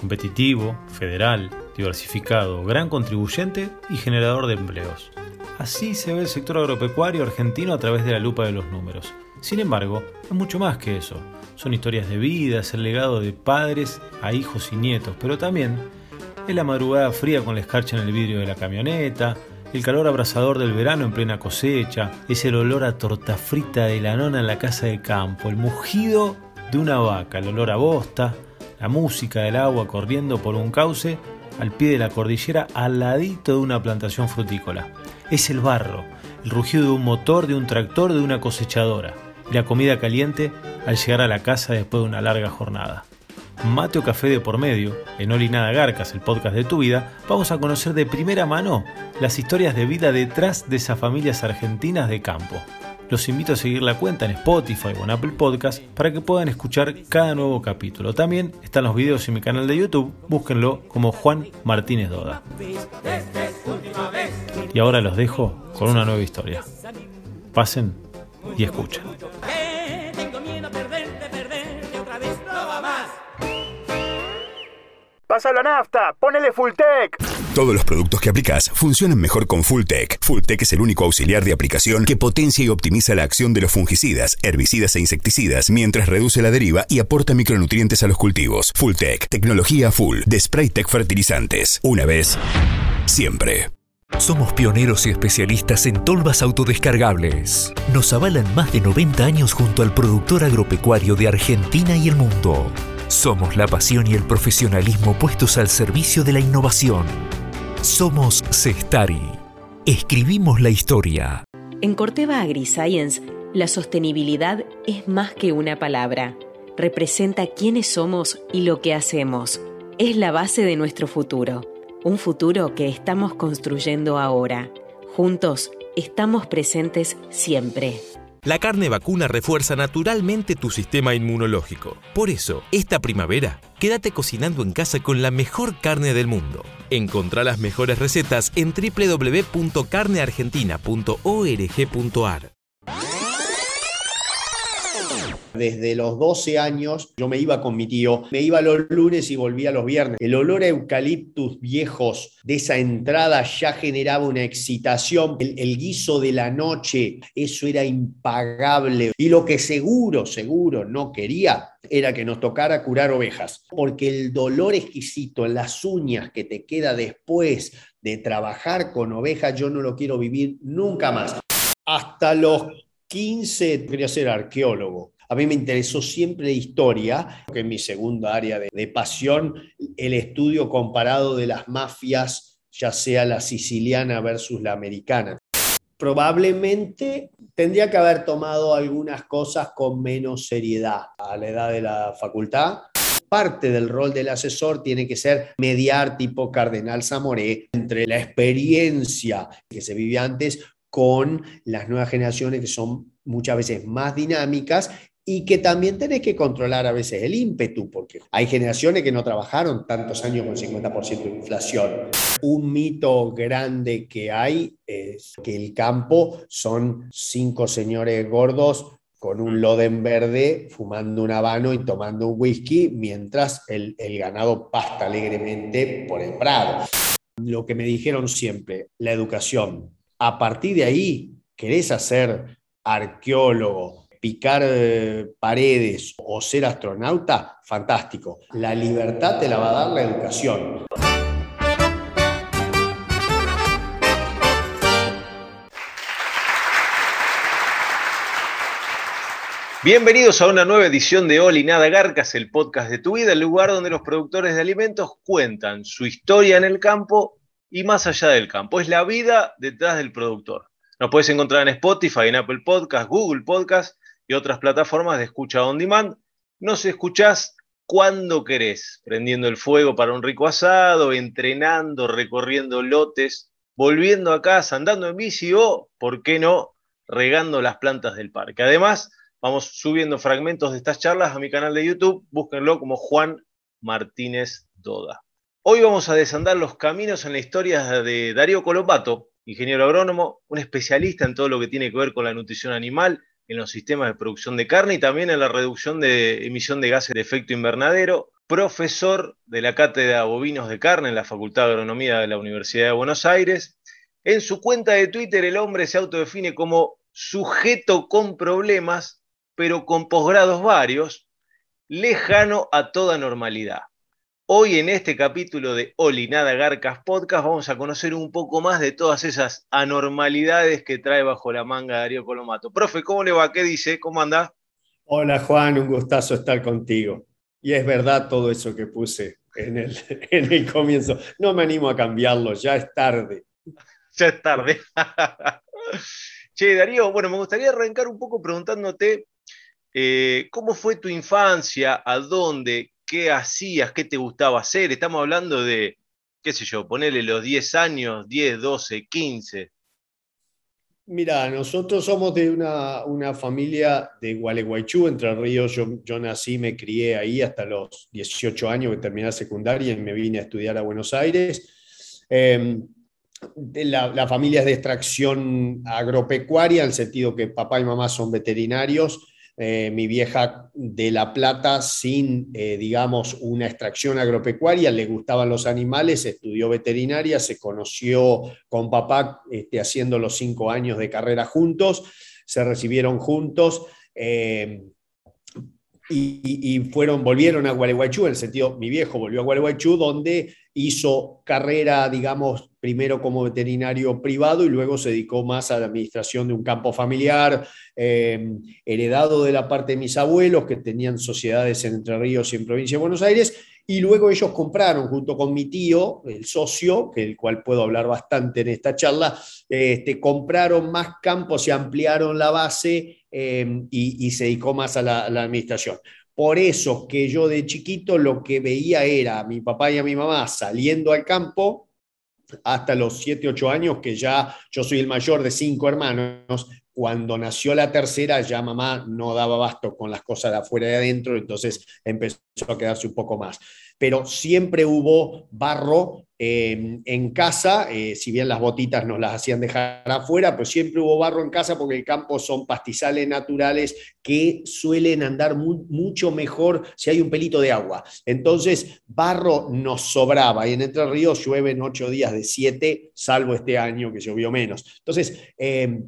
competitivo, federal, diversificado, gran contribuyente y generador de empleos. Así se ve el sector agropecuario argentino a través de la lupa de los números. Sin embargo, es mucho más que eso. Son historias de vida, es el legado de padres a hijos y nietos, pero también es la madrugada fría con la escarcha en el vidrio de la camioneta, el calor abrasador del verano en plena cosecha, es el olor a torta frita de la nona en la casa de campo, el mugido de una vaca, el olor a bosta, la música del agua corriendo por un cauce al pie de la cordillera al ladito de una plantación frutícola. Es el barro, el rugido de un motor, de un tractor, de una cosechadora, y la comida caliente al llegar a la casa después de una larga jornada. Mate o café de por medio, en Oli Nada Garcas, el podcast de tu vida, vamos a conocer de primera mano las historias de vida detrás de esas familias argentinas de campo. Los invito a seguir la cuenta en Spotify o en Apple Podcast para que puedan escuchar cada nuevo capítulo. También están los videos en mi canal de YouTube, búsquenlo como Juan Martínez Doda. Y ahora los dejo con una nueva historia. Pasen y escuchen. Pasa la nafta, ponele Fulltech. Todos los productos que aplicas funcionan mejor con Fulltech. Fulltech es el único auxiliar de aplicación que potencia y optimiza la acción de los fungicidas, herbicidas e insecticidas mientras reduce la deriva y aporta micronutrientes a los cultivos. Fulltech, tecnología full de Spraytech Fertilizantes. Una vez, siempre. Somos pioneros y especialistas en tolvas autodescargables. Nos avalan más de 90 años junto al productor agropecuario de Argentina y el mundo. Somos la pasión y el profesionalismo puestos al servicio de la innovación. Somos Cestari. Escribimos la historia. En Corteva AgriScience, la sostenibilidad es más que una palabra. Representa quiénes somos y lo que hacemos. Es la base de nuestro futuro. Un futuro que estamos construyendo ahora. Juntos, estamos presentes siempre. La carne vacuna refuerza naturalmente tu sistema inmunológico. Por eso, esta primavera, quédate cocinando en casa con la mejor carne del mundo. Encontrá las mejores recetas en www.carneargentina.org.ar. Desde los 12 años yo me iba con mi tío, me iba los lunes y volvía los viernes. El olor a eucaliptus viejos de esa entrada ya generaba una excitación. El, guiso de la noche, eso era impagable. Y lo que seguro, seguro no quería era que nos tocara curar ovejas, porque el dolor exquisito en las uñas que te queda después de trabajar con ovejas, yo no lo quiero vivir nunca más. Hasta los 15 quería ser arqueólogo. A mí me interesó siempre la historia, que es mi segunda área de, de, pasión, el estudio comparado de las mafias, ya sea la siciliana versus la americana. Probablemente tendría que haber tomado algunas cosas con menos seriedad a la edad de la facultad. Parte del rol del asesor tiene que ser mediar tipo Cardenal Zamoré entre la experiencia que se vivía antes con las nuevas generaciones que son muchas veces más dinámicas y que también tenés que controlar a veces el ímpetu, porque hay generaciones que no trabajaron tantos años con 50% de inflación. Un mito grande que hay es que el campo son cinco señores gordos con un loden verde, fumando un habano y tomando un whisky, mientras el, el ganado pasta alegremente por el prado. Lo que me dijeron siempre, la educación. A partir de ahí, querés hacer arqueólogo, picar eh, paredes o ser astronauta, fantástico. La libertad te la va a dar la educación. Bienvenidos a una nueva edición de Oli Nada Garcas, el podcast de tu vida, el lugar donde los productores de alimentos cuentan su historia en el campo y más allá del campo. Es la vida detrás del productor. Nos puedes encontrar en Spotify, en Apple Podcast, Google Podcast y otras plataformas de escucha on demand. Nos escuchás cuando querés, prendiendo el fuego para un rico asado, entrenando, recorriendo lotes, volviendo a casa, andando en bici o, ¿por qué no?, regando las plantas del parque. Además, vamos subiendo fragmentos de estas charlas a mi canal de YouTube. Búsquenlo como Juan Martínez Doda. Hoy vamos a desandar los caminos en la historia de Darío Colombato, ingeniero agrónomo, un especialista en todo lo que tiene que ver con la nutrición animal, en los sistemas de producción de carne y también en la reducción de emisión de gases de efecto invernadero. profesor de la Cátedra Bovinos de Carne en la Facultad de Agronomía de la Universidad de Buenos Aires. En su cuenta de Twitter el hombre se autodefine como sujeto con problemas, pero con posgrados varios, lejano a toda normalidad. Hoy en este capítulo de Oli Nada Garcas Podcast vamos a conocer un poco más de todas esas anormalidades que trae bajo la manga Darío Colomato. Profe, ¿cómo le va? ¿Qué dice? ¿Cómo anda? Hola Juan, un gustazo estar contigo. Y es verdad todo eso que puse en el, en el comienzo. No me animo a cambiarlo, ya es tarde. Ya es tarde. che, Darío, bueno, me gustaría arrancar un poco preguntándote eh, cómo fue tu infancia, a dónde, qué hacías, qué te gustaba hacer. Estamos hablando de, qué sé yo, ponerle los 10 años, 10, 12, 15. Mira, nosotros somos de una, familia de Gualeguaychú, Entre Ríos. Yo, nací, me crié ahí hasta los 18 años que terminé la secundaria y me vine a estudiar a Buenos Aires. Em, la, la, familia es de extracción agropecuaria, en el sentido que papá y mamá son veterinarios eh, mi vieja de La Plata sin, eh, digamos, una extracción agropecuaria, le gustaban los animales, estudió veterinaria, se conoció con papá este, haciendo los cinco años de carrera juntos, se recibieron juntos. Eh, y, fueron, volvieron a Gualeguaychú, en el sentido, mi viejo volvió a Gualeguaychú, donde hizo carrera, digamos, primero como veterinario privado y luego se dedicó más a la administración de un campo familiar, eh, heredado de la parte de mis abuelos, que tenían sociedades en Entre Ríos y en Provincia de Buenos Aires, y luego ellos compraron junto con mi tío, el socio, que el cual puedo hablar bastante en esta charla, este, compraron más campos y ampliaron la base eh, y, se dedicó más a la, administración. Por eso que yo de chiquito lo que veía era a mi papá y a mi mamá saliendo al campo hasta los 7, 8 años, que ya yo soy el mayor de cinco hermanos. Cuando nació la tercera, ya mamá no daba basto con las cosas de afuera y de adentro, entonces empezó a quedarse un poco más. Pero siempre hubo barro en casa, eh, si bien las botitas nos las hacían dejar afuera, pero siempre hubo barro en casa porque el campo son pastizales naturales que suelen andar mucho mejor si hay un pelito de agua. Entonces, barro nos sobraba y en Entre Ríos llueven ocho días de siete, salvo este año que llovió menos. Entonces, eh,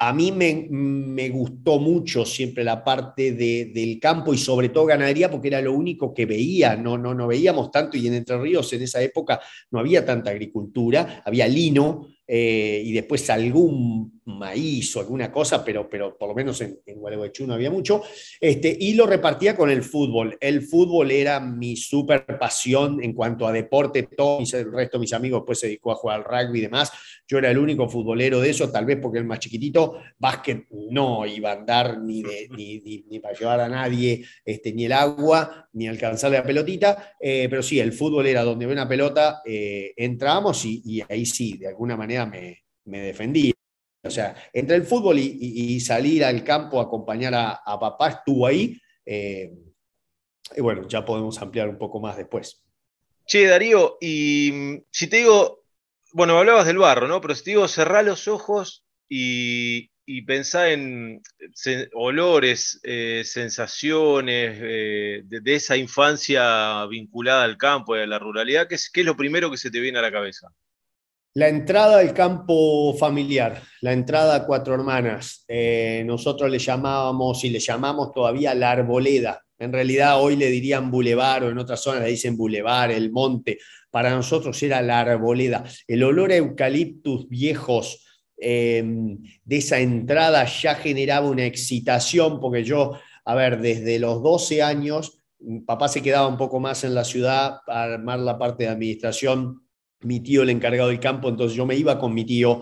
a mí me, gustó mucho siempre la parte del campo y sobre todo ganadería porque era lo único que veía, no, no, no veíamos tanto y en Entre Ríos en esa época no había tanta agricultura, había lino, eh, y después algún maíz o alguna cosa, pero, pero por lo menos en, en Gualeguaychú no había mucho, este, y lo repartía con el fútbol. El fútbol era mi super pasión en cuanto a deporte, todo el resto de mis amigos después se dedicó a jugar al rugby y demás, yo era el único futbolero de eso, tal vez porque el más chiquitito, básquet no iba a andar ni, ni, para llevar a nadie, este, ni el agua, ni alcanzar la pelotita, eh, pero sí, el fútbol era donde ve una pelota, eh, entrábamos y, y ahí sí, de alguna manera me, me defendía. O sea, entre el fútbol y, salir al campo a acompañar a, papá, estuvo ahí. Eh, y bueno, ya podemos ampliar un poco más después. Che, Darío, y mm, si te digo, bueno, hablabas del barro, ¿no? Pero si te digo, cerrá los ojos y, y pensá en olores, eh, sensaciones eh, de, esa infancia vinculada al campo y a la ruralidad, ¿qué es, ¿qué es lo primero que se te viene a la cabeza? La entrada al campo familiar, la entrada a Cuatro Hermanas, eh, nosotros le llamábamos y le llamamos todavía la arboleda. En realidad hoy le dirían bulevar o en otras zonas le dicen bulevar, el monte. Para nosotros era la arboleda. El olor a eucaliptus viejos eh, de esa entrada ya generaba una excitación porque yo, a ver, desde los 12 años, papá se quedaba un poco más en la ciudad para armar la parte de administración mi tío el encargado del campo, entonces yo me iba con mi tío,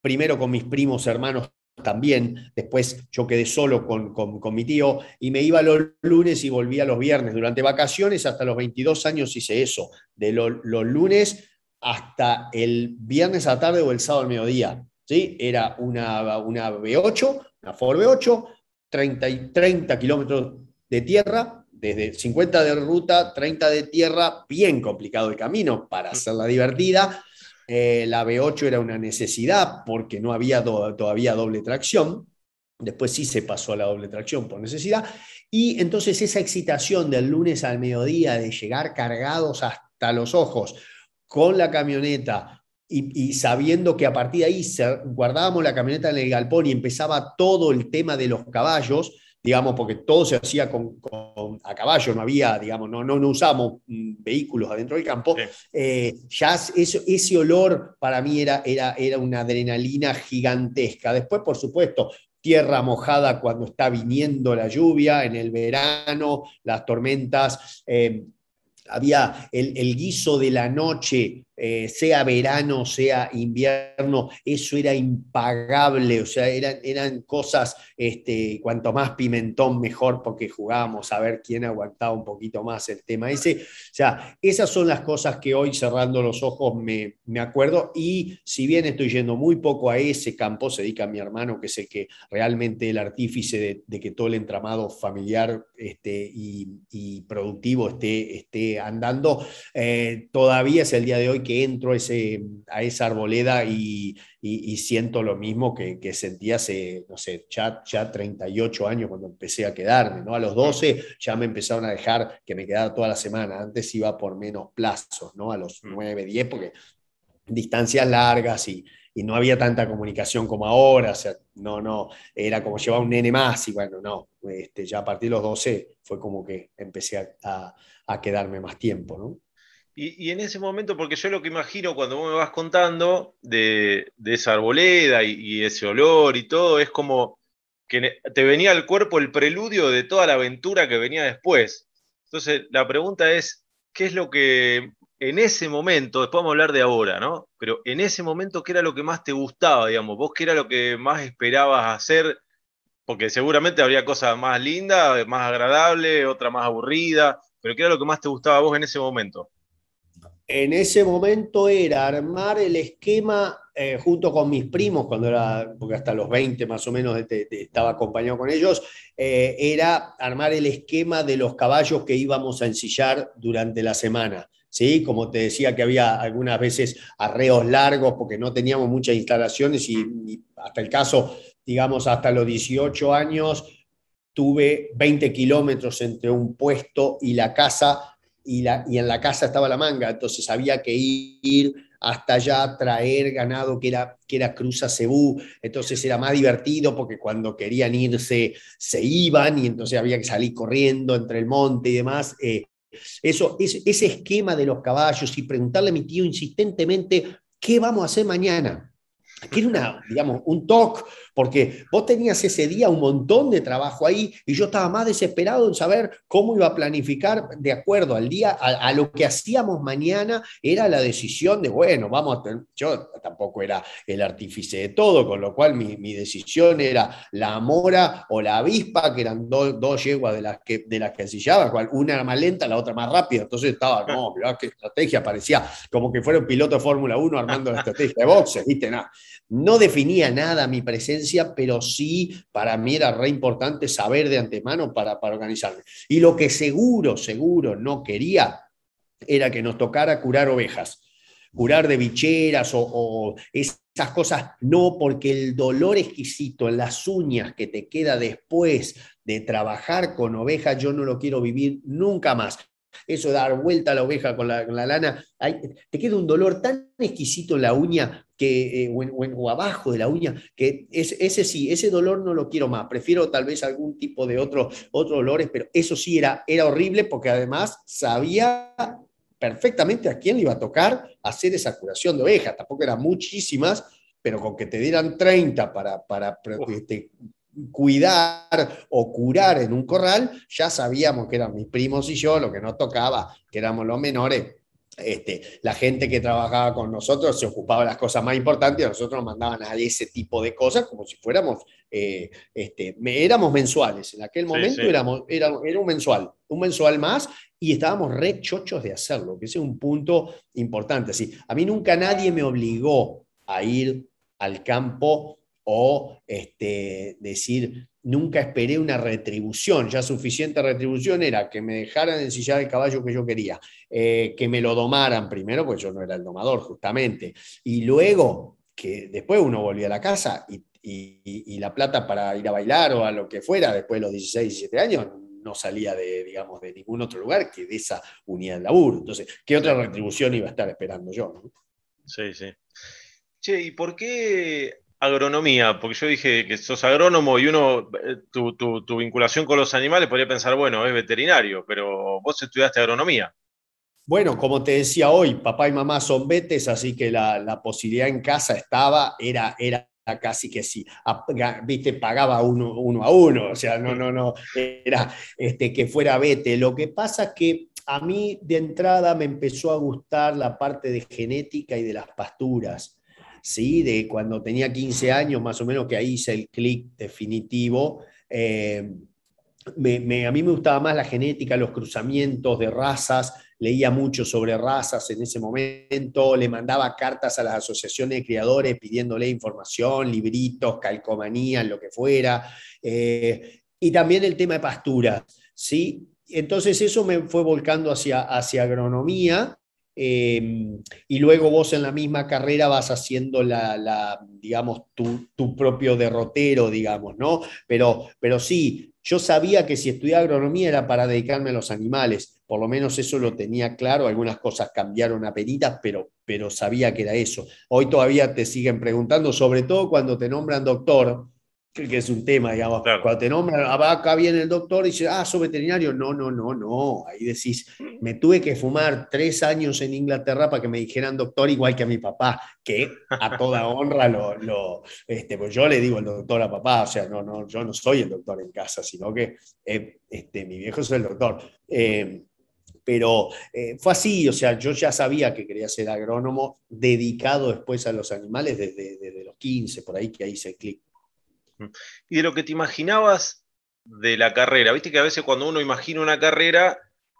primero con mis primos hermanos también, después yo quedé solo con, con, mi tío y me iba los lunes y volvía los viernes. Durante vacaciones hasta los 22 años hice eso, de los lunes hasta el viernes a la tarde o el sábado al mediodía. ¿sí? Era una, una B8, una Ford B8, 30, 30 kilómetros de tierra, desde 50 de ruta, 30 de tierra, bien complicado el camino para hacerla divertida. Eh, la B8 era una necesidad porque no había todavía doble tracción. Después sí se pasó a la doble tracción por necesidad. Y entonces esa excitación del lunes al mediodía de llegar cargados hasta los ojos con la camioneta y, sabiendo que a partir de ahí guardábamos la camioneta en el galpón y empezaba todo el tema de los caballos, digamos, porque todo se hacía con, a caballo, no había, digamos, no, no, no usábamos mm, vehículos adentro del campo, eh, ya eso, ese olor para mí era, era, era una adrenalina gigantesca. Después, por supuesto, tierra mojada cuando está viniendo la lluvia, en el verano, las tormentas. Eh, había el, guiso de la noche, eh, sea verano, sea invierno, eso era impagable, o sea, eran, eran cosas, este, cuanto más pimentón mejor, porque jugábamos a ver quién aguantaba un poquito más el tema ese. O sea, esas son las cosas que hoy cerrando los ojos me, me acuerdo y si bien estoy yendo muy poco a ese campo, se dedica a mi hermano, que es el que realmente el artífice de, que todo el entramado familiar este, y, productivo esté, esté andando, eh, todavía es el día de hoy que entro ese, a esa arboleda y, siento lo mismo que, sentí hace, no sé, ya, ya 38 años cuando empecé a quedarme, ¿no? A los 12 ya me empezaron a dejar que me quedara toda la semana, antes iba por menos plazos, ¿no? A los 9, mm. 10, porque distancias largas y, no había tanta comunicación como ahora, o sea, no, no, era como llevar un nene más y bueno, no, este, ya a partir de los 12 fue como que empecé a, a quedarme más tiempo, ¿no? Y, en ese momento, porque yo lo que imagino cuando vos me vas contando de, esa arboleda y, ese olor y todo, es como que te venía al cuerpo el preludio de toda la aventura que venía después. Entonces, la pregunta es, ¿qué es lo que en ese momento, después vamos a hablar de ahora, ¿no? Pero en ese momento, ¿qué era lo que más te gustaba, digamos? ¿Vos qué era lo que más esperabas hacer? Porque seguramente habría cosas más lindas, más agradables, otra más aburrida, pero ¿qué era lo que más te gustaba a vos en ese momento? En ese momento era armar el esquema eh, junto con mis primos, cuando era, porque hasta los 20 más o menos estaba acompañado con ellos, eh, era armar el esquema de los caballos que íbamos a ensillar durante la semana. ¿Sí? Como te decía que había algunas veces arreos largos porque no teníamos muchas instalaciones y, y hasta el caso, digamos, hasta los 18 años tuve 20 kilómetros entre un puesto y la casa y, la, y en la casa estaba la manga, entonces había que ir hasta allá, traer ganado que era, que era Cruza Cebú, entonces era más divertido porque cuando querían irse se iban y entonces había que salir corriendo entre el monte y demás. Eh, eso, ese, ese esquema de los caballos y preguntarle a mi tío insistentemente, ¿qué vamos a hacer mañana? que era una, digamos, un toque, porque vos tenías ese día un montón de trabajo ahí y yo estaba más desesperado en saber cómo iba a planificar de acuerdo al día, a, lo que hacíamos mañana, era la decisión de, bueno, vamos a tener, yo tampoco era el artífice de todo, con lo cual mi, decisión era la mora o la avispa, que eran dos yeguas de las que, de las que una era más lenta, la otra más rápida, entonces estaba, no, mirá qué estrategia, parecía como que fuera un piloto de Fórmula 1 armando la estrategia de boxe, viste, nada. No definía nada mi presencia, pero sí para mí era re importante saber de antemano para, para organizarme. Y lo que seguro, seguro no quería era que nos tocara curar ovejas, curar de bicheras o, esas cosas, no, porque el dolor exquisito en las uñas que te queda después de trabajar con ovejas, yo no lo quiero vivir nunca más eso dar vuelta a la oveja con la, lana, te queda un dolor tan exquisito en la uña que, eh, o, abajo de la uña, que ese sí, ese dolor no lo quiero más, prefiero tal vez algún tipo de otro, otros dolores, pero eso sí era, era horrible porque además sabía perfectamente a quién le iba a tocar hacer esa curación de oveja, tampoco eran muchísimas, pero con que te dieran 30 para, para este, cuidar o curar en un corral, ya sabíamos que eran mis primos y yo, lo que nos tocaba, que éramos los menores. Este, la gente que trabajaba con nosotros se ocupaba de las cosas más importantes y a nosotros nos mandaban a ese tipo de cosas como si fuéramos, eh, este, éramos mensuales. En aquel momento Éramos, era, era, un mensual, un mensual más y estábamos re chochos de hacerlo, que ese es un punto importante. Así, a mí nunca nadie me obligó a ir al campo o este, decir, nunca esperé una retribución, ya suficiente retribución era que me dejaran ensillar el caballo que yo quería, eh, que me lo domaran primero, pues yo no era el domador justamente, y luego que después uno volvía a la casa y, la plata para ir a bailar o a lo que fuera después de los 16, 17 años, no salía de, digamos, de ningún otro lugar que de esa unidad de laburo. Entonces, ¿qué otra retribución iba a estar esperando yo? Sí, sí. Che, ¿y por qué agronomía? Porque yo dije que sos agrónomo y uno, eh, tu, tu vinculación con los animales podría pensar, bueno, es veterinario, pero vos estudiaste agronomía. Bueno, como te decía hoy, papá y mamá son vetes, así que la, posibilidad en casa estaba, era, era casi que sí, viste, pagaba uno, uno, a uno, o sea, no, no, no, era este, que fuera vete. Lo que pasa es que a mí de entrada me empezó a gustar la parte de genética y de las pasturas, ¿sí? De cuando tenía 15 años, más o menos, que ahí hice el clic definitivo. Eh, a mí me gustaba más la genética, los cruzamientos de razas, leía mucho sobre razas en ese momento, le mandaba cartas a las asociaciones de criadores pidiéndole información, libritos, calcomanías, lo que fuera, eh, y también el tema de pastura, ¿sí? Entonces eso me fue volcando hacia, hacia agronomía, eh, y luego vos en la misma carrera vas haciendo la, digamos, tu, tu, propio derrotero, digamos, ¿no? Pero, pero sí, yo sabía que si estudiaba agronomía era para dedicarme a los animales, por lo menos eso lo tenía claro, algunas cosas cambiaron a penitas, pero, pero sabía que era eso. Hoy todavía te siguen preguntando, sobre todo cuando te nombran doctor, que es un tema, digamos. Cuando te nombran, ah, acá viene el doctor y dice, ah, soy veterinario. No, no, no, no. Ahí decís, me tuve que fumar tres años en Inglaterra para que me dijeran doctor igual que a mi papá, que a toda honra lo, lo este, pues yo le digo el doctor a papá, o sea, no, no, yo no soy el doctor en casa, sino que eh, este, mi viejo es el doctor. Eh, pero eh, fue así, o sea, yo ya sabía que quería ser agrónomo, dedicado después a los animales desde, desde los 15, por ahí que hice el clic. Y de lo que te imaginabas de la carrera, viste que a veces cuando uno imagina una carrera,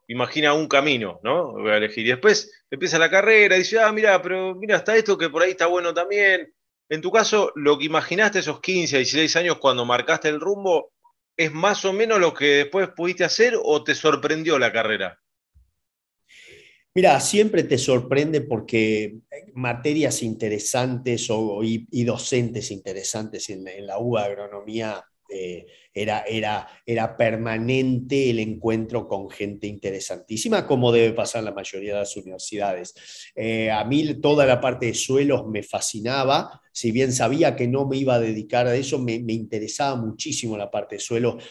imagina un camino, ¿no? Voy a elegir. Y después empieza la carrera y dice, ah, mira, pero mira, hasta esto que por ahí está bueno también. En tu caso, lo que imaginaste esos 15 a 16 años cuando marcaste el rumbo, ¿es más o menos lo que después pudiste hacer o te sorprendió la carrera? Mira, siempre te sorprende porque materias interesantes y, docentes interesantes en, la UBA Agronomía eh, era, era, era permanente el encuentro con gente interesantísima, como debe pasar en la mayoría de las universidades. Eh, a mí toda la parte de suelos me fascinaba, si bien sabía que no me iba a dedicar a eso, me, interesaba muchísimo la parte de suelos,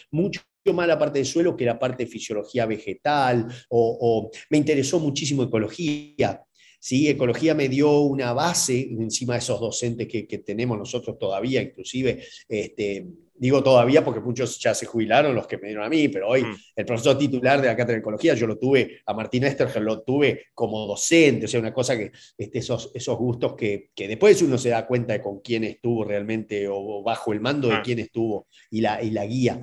más la parte de suelo que la parte de fisiología vegetal, o, me interesó muchísimo ecología. ¿sí? Ecología me dio una base encima de esos docentes que, tenemos nosotros todavía, inclusive, este, digo todavía porque muchos ya se jubilaron, los que me dieron a mí, pero hoy mm. el profesor titular de la cátedra de ecología, yo lo tuve, a Martín Esterger lo tuve como docente, o sea, una cosa que este, esos, esos gustos que, que, después uno se da cuenta de con quién estuvo realmente o bajo el mando de ah. quién estuvo y la, y la guía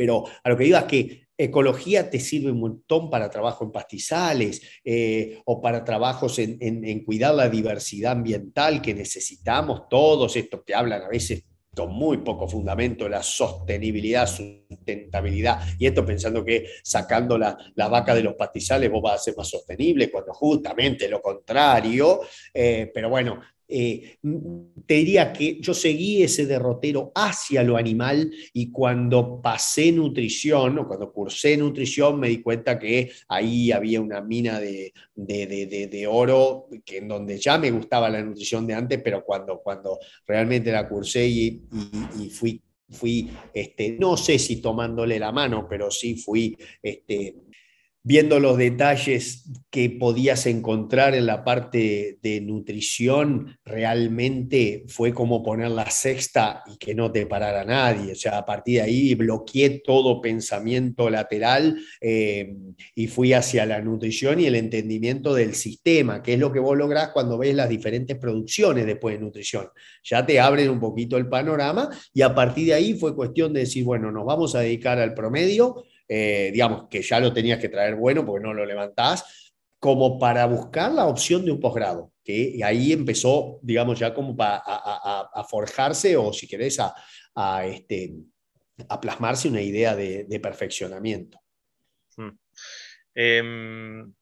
pero a lo que digo es que ecología te sirve un montón para trabajo en pastizales eh, o para trabajos en, cuidar la diversidad ambiental que necesitamos todos, estos que hablan a veces con muy poco fundamento, la sostenibilidad, sustentabilidad, y esto pensando que sacando la, vaca de los pastizales vos vas a ser más sostenible, cuando justamente lo contrario, eh, pero bueno, eh, te diría que yo seguí ese derrotero hacia lo animal y cuando pasé nutrición o cuando cursé nutrición me di cuenta que ahí había una mina de, de, oro que en donde ya me gustaba la nutrición de antes, pero cuando, cuando realmente la cursé y, y, fui fui, este, no sé si tomándole la mano, pero sí fui este, viendo los detalles que podías encontrar en la parte de nutrición, realmente fue como poner la sexta y que no te parara nadie. O sea, a partir de ahí bloqueé todo pensamiento lateral eh, y fui hacia la nutrición y el entendimiento del sistema, que es lo que vos lográs cuando ves las diferentes producciones después de nutrición. Ya te abren un poquito el panorama y a partir de ahí fue cuestión de decir, bueno, nos vamos a dedicar al promedio eh, digamos, que ya lo tenías que traer bueno porque no lo levantás, como para buscar la opción de un posgrado, que ahí empezó, digamos, ya como para a, forjarse o si querés a, este, a plasmarse una idea de, perfeccionamiento. Hmm. Em,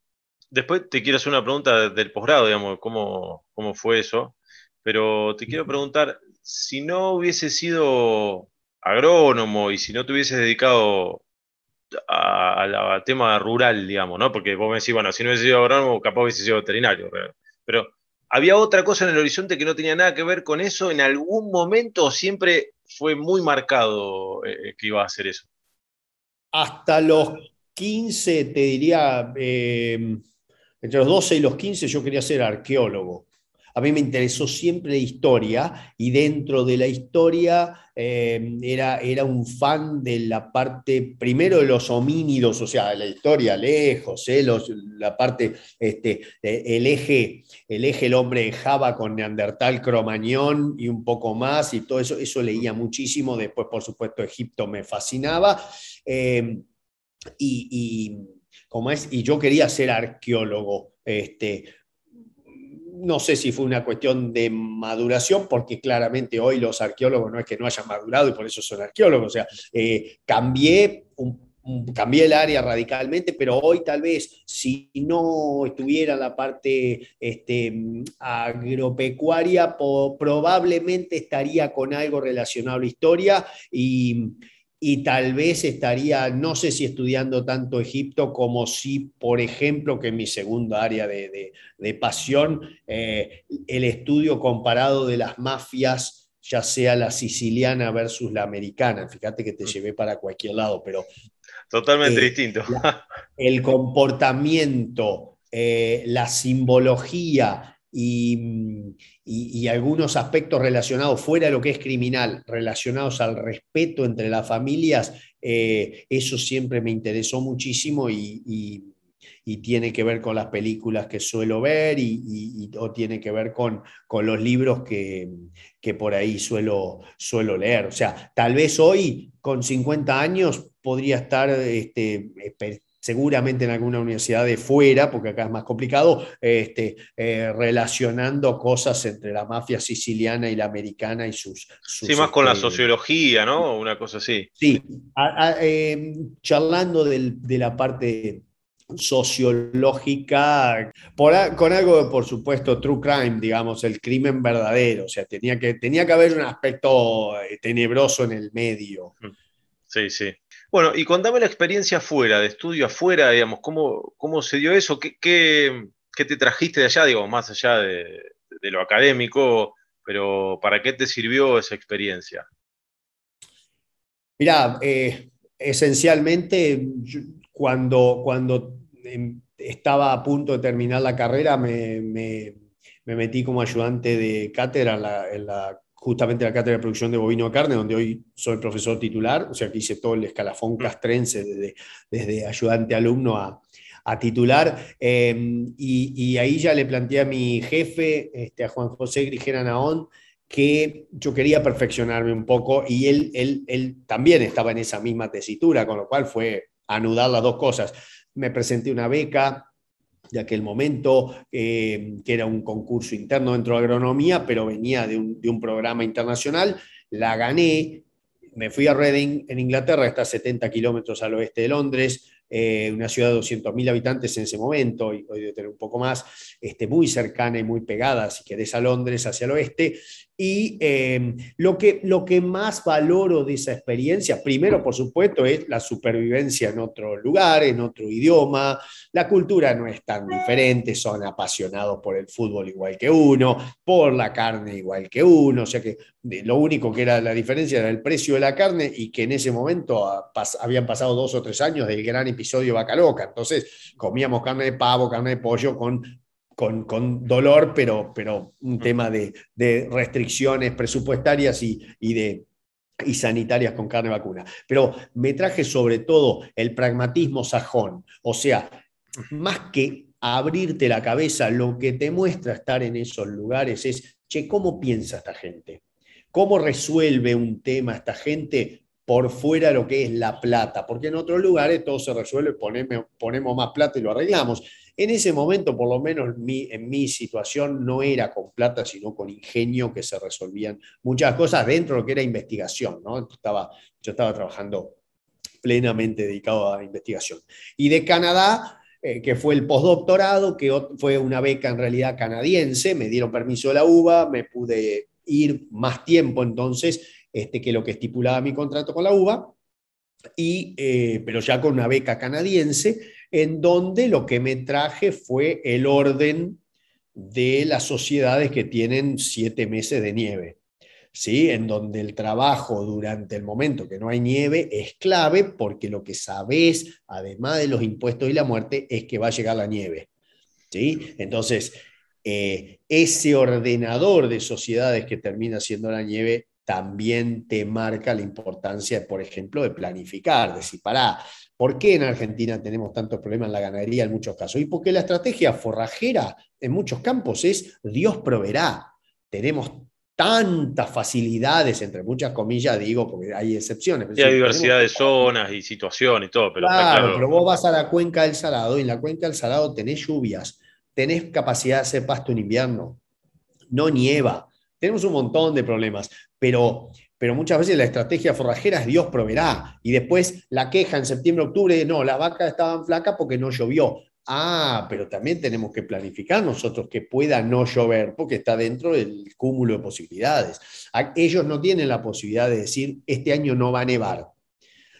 después te quiero hacer una pregunta del posgrado, digamos, cómo, cómo fue eso, pero te quiero preguntar, si no hubiese sido agrónomo y si no te hubieses dedicado al tema rural, digamos, ¿no? Porque vos me decís, bueno, si no hubiese sido agrónomo, capaz hubiese sido veterinario. Pero, ¿había otra cosa en el horizonte que no tenía nada que ver con eso en algún momento o siempre fue muy marcado eh, que iba a hacer eso? Hasta los 15, te diría, eh, entre los 12 y los 15 yo quería ser arqueólogo. A mí me interesó siempre la historia y dentro de la historia eh, era, era un fan de la parte, primero de los homínidos, o sea, la historia lejos, eh, la parte, este, el, eje, el eje, el hombre de Java con Neandertal, Cromañón y un poco más, y todo eso, eso leía muchísimo. Después, por supuesto, Egipto me fascinaba. y, como es, y yo quería ser arqueólogo. Este, no sé si fue una cuestión de maduración, porque claramente hoy los arqueólogos no es que no hayan madurado y por eso son arqueólogos. O sea, eh, cambié, cambié el área radicalmente, pero hoy tal vez si no estuviera la parte este, agropecuaria, probablemente estaría con algo relacionado a la historia y y tal vez estaría, no sé si estudiando tanto Egipto como si, por ejemplo, que en mi segunda área de, pasión, eh, el estudio comparado de las mafias, ya sea la siciliana versus la americana. Fíjate que te mm. llevé para cualquier lado, pero... Totalmente eh, distinto. el comportamiento, eh, la simbología y, algunos aspectos relacionados fuera de lo que es criminal, relacionados al respeto entre las familias, eh, eso siempre me interesó muchísimo y, tiene que ver con las películas que suelo ver y, o tiene que ver con, con los libros que, que por ahí suelo, suelo leer. O sea, tal vez hoy, con 50 años, podría estar este, seguramente en alguna universidad de fuera, porque acá es más complicado, este, eh, relacionando cosas entre la mafia siciliana y la americana y sus... sí, más con la este, sociología, ¿no? Una cosa así. Sí, em, charlando de la parte sociológica, con algo, por supuesto, true crime, digamos, el crimen verdadero, o sea, tenía que, tenía que haber un aspecto eh, tenebroso en el medio. Sí, sí. Bueno, y contame la experiencia afuera, de estudio afuera, digamos, ¿cómo, cómo se dio eso? ¿Qué, qué, te trajiste de allá, digo, más allá de, lo académico, pero ¿para qué te sirvió esa experiencia? Mira, eh, esencialmente cuando, cuando em, estaba a punto de terminar la carrera me, metí como ayudante de cátedra en la justamente la cátedra de producción de bovino de carne, donde hoy soy profesor titular, o sea que hice todo el escalafón mm. castrense desde, desde ayudante alumno a, a titular. Em, y, ahí ya le planteé a mi jefe, este, a Juan José Grijera Naón, que yo quería perfeccionarme un poco y él, él, él también estaba en esa misma tesitura, con lo cual fue anudar las dos cosas. Me presenté una beca, de aquel momento, eh, que era un concurso interno dentro de agronomía, pero venía de un, programa internacional. La gané, me fui a Reading, en Inglaterra, está a 70 kilómetros al oeste de Londres, eh, una ciudad de 200.000 habitantes en ese momento, y hoy debe tener un poco más, este, muy cercana y muy pegada, si querés, a Londres, hacia el oeste, y em, lo, que, lo que más valoro de esa experiencia, primero, por supuesto, es la supervivencia en otro lugar, en otro idioma. La cultura no es tan diferente, son apasionados por el fútbol igual que uno, por la carne igual que uno. O sea que lo único que era la diferencia era el precio de la carne y que en ese momento habían pasado dos o tres años del gran episodio Vaca Loca. Entonces comíamos carne de pavo, carne de pollo con con, dolor, pero, pero un tema de, restricciones presupuestarias y, de, y sanitarias con carne vacuna. Pero me traje sobre todo el pragmatismo sajón, o sea, más que abrirte la cabeza, lo que te muestra estar en esos lugares es, che, ¿cómo piensa esta gente? ¿Cómo resuelve un tema esta gente por fuera de lo que es la plata? Porque en otros lugares todo se resuelve, ponemos, ponemos más plata y lo arreglamos. En ese momento, por lo menos en mi situación, no era con plata, sino con ingenio que se resolvían muchas cosas dentro de lo que era investigación. ¿no? Estaba, yo estaba trabajando plenamente dedicado a investigación. Y de Canadá, eh, que fue el postdoctorado, que fue una beca en realidad canadiense, me dieron permiso de la UBA, me pude ir más tiempo entonces este, que lo que estipulaba mi contrato con la UBA. y, eh, pero ya con una beca canadiense, en donde lo que me traje fue el orden de las sociedades que tienen siete meses de nieve. ¿Sí? En donde el trabajo durante el momento que no hay nieve es clave porque lo que sabes, además de los impuestos y la muerte, es que va a llegar la nieve. ¿Sí? Entonces, eh, ese ordenador de sociedades que termina siendo la nieve también te marca la importancia, por ejemplo, de planificar, de decir, pará, ¿por qué en Argentina tenemos tantos problemas en la ganadería en muchos casos? Y porque la estrategia forrajera en muchos campos es Dios proveerá. Tenemos tantas facilidades, entre muchas comillas, digo, porque hay excepciones. Y hay diversidad de zonas y situaciones y todo, pero claro, pero vos vas a la cuenca del Salado y en la cuenca del Salado tenés lluvias, tenés capacidad de hacer pasto en invierno, no nieva, tenemos un montón de problemas, pero, pero muchas veces la estrategia forrajera es Dios proveerá. Y después la queja en septiembre, octubre, no, las vacas estaban flacas porque no llovió. Ah, pero también tenemos que planificar nosotros que pueda no llover porque está dentro del cúmulo de posibilidades. Ellos no tienen la posibilidad de decir, este año no va a nevar.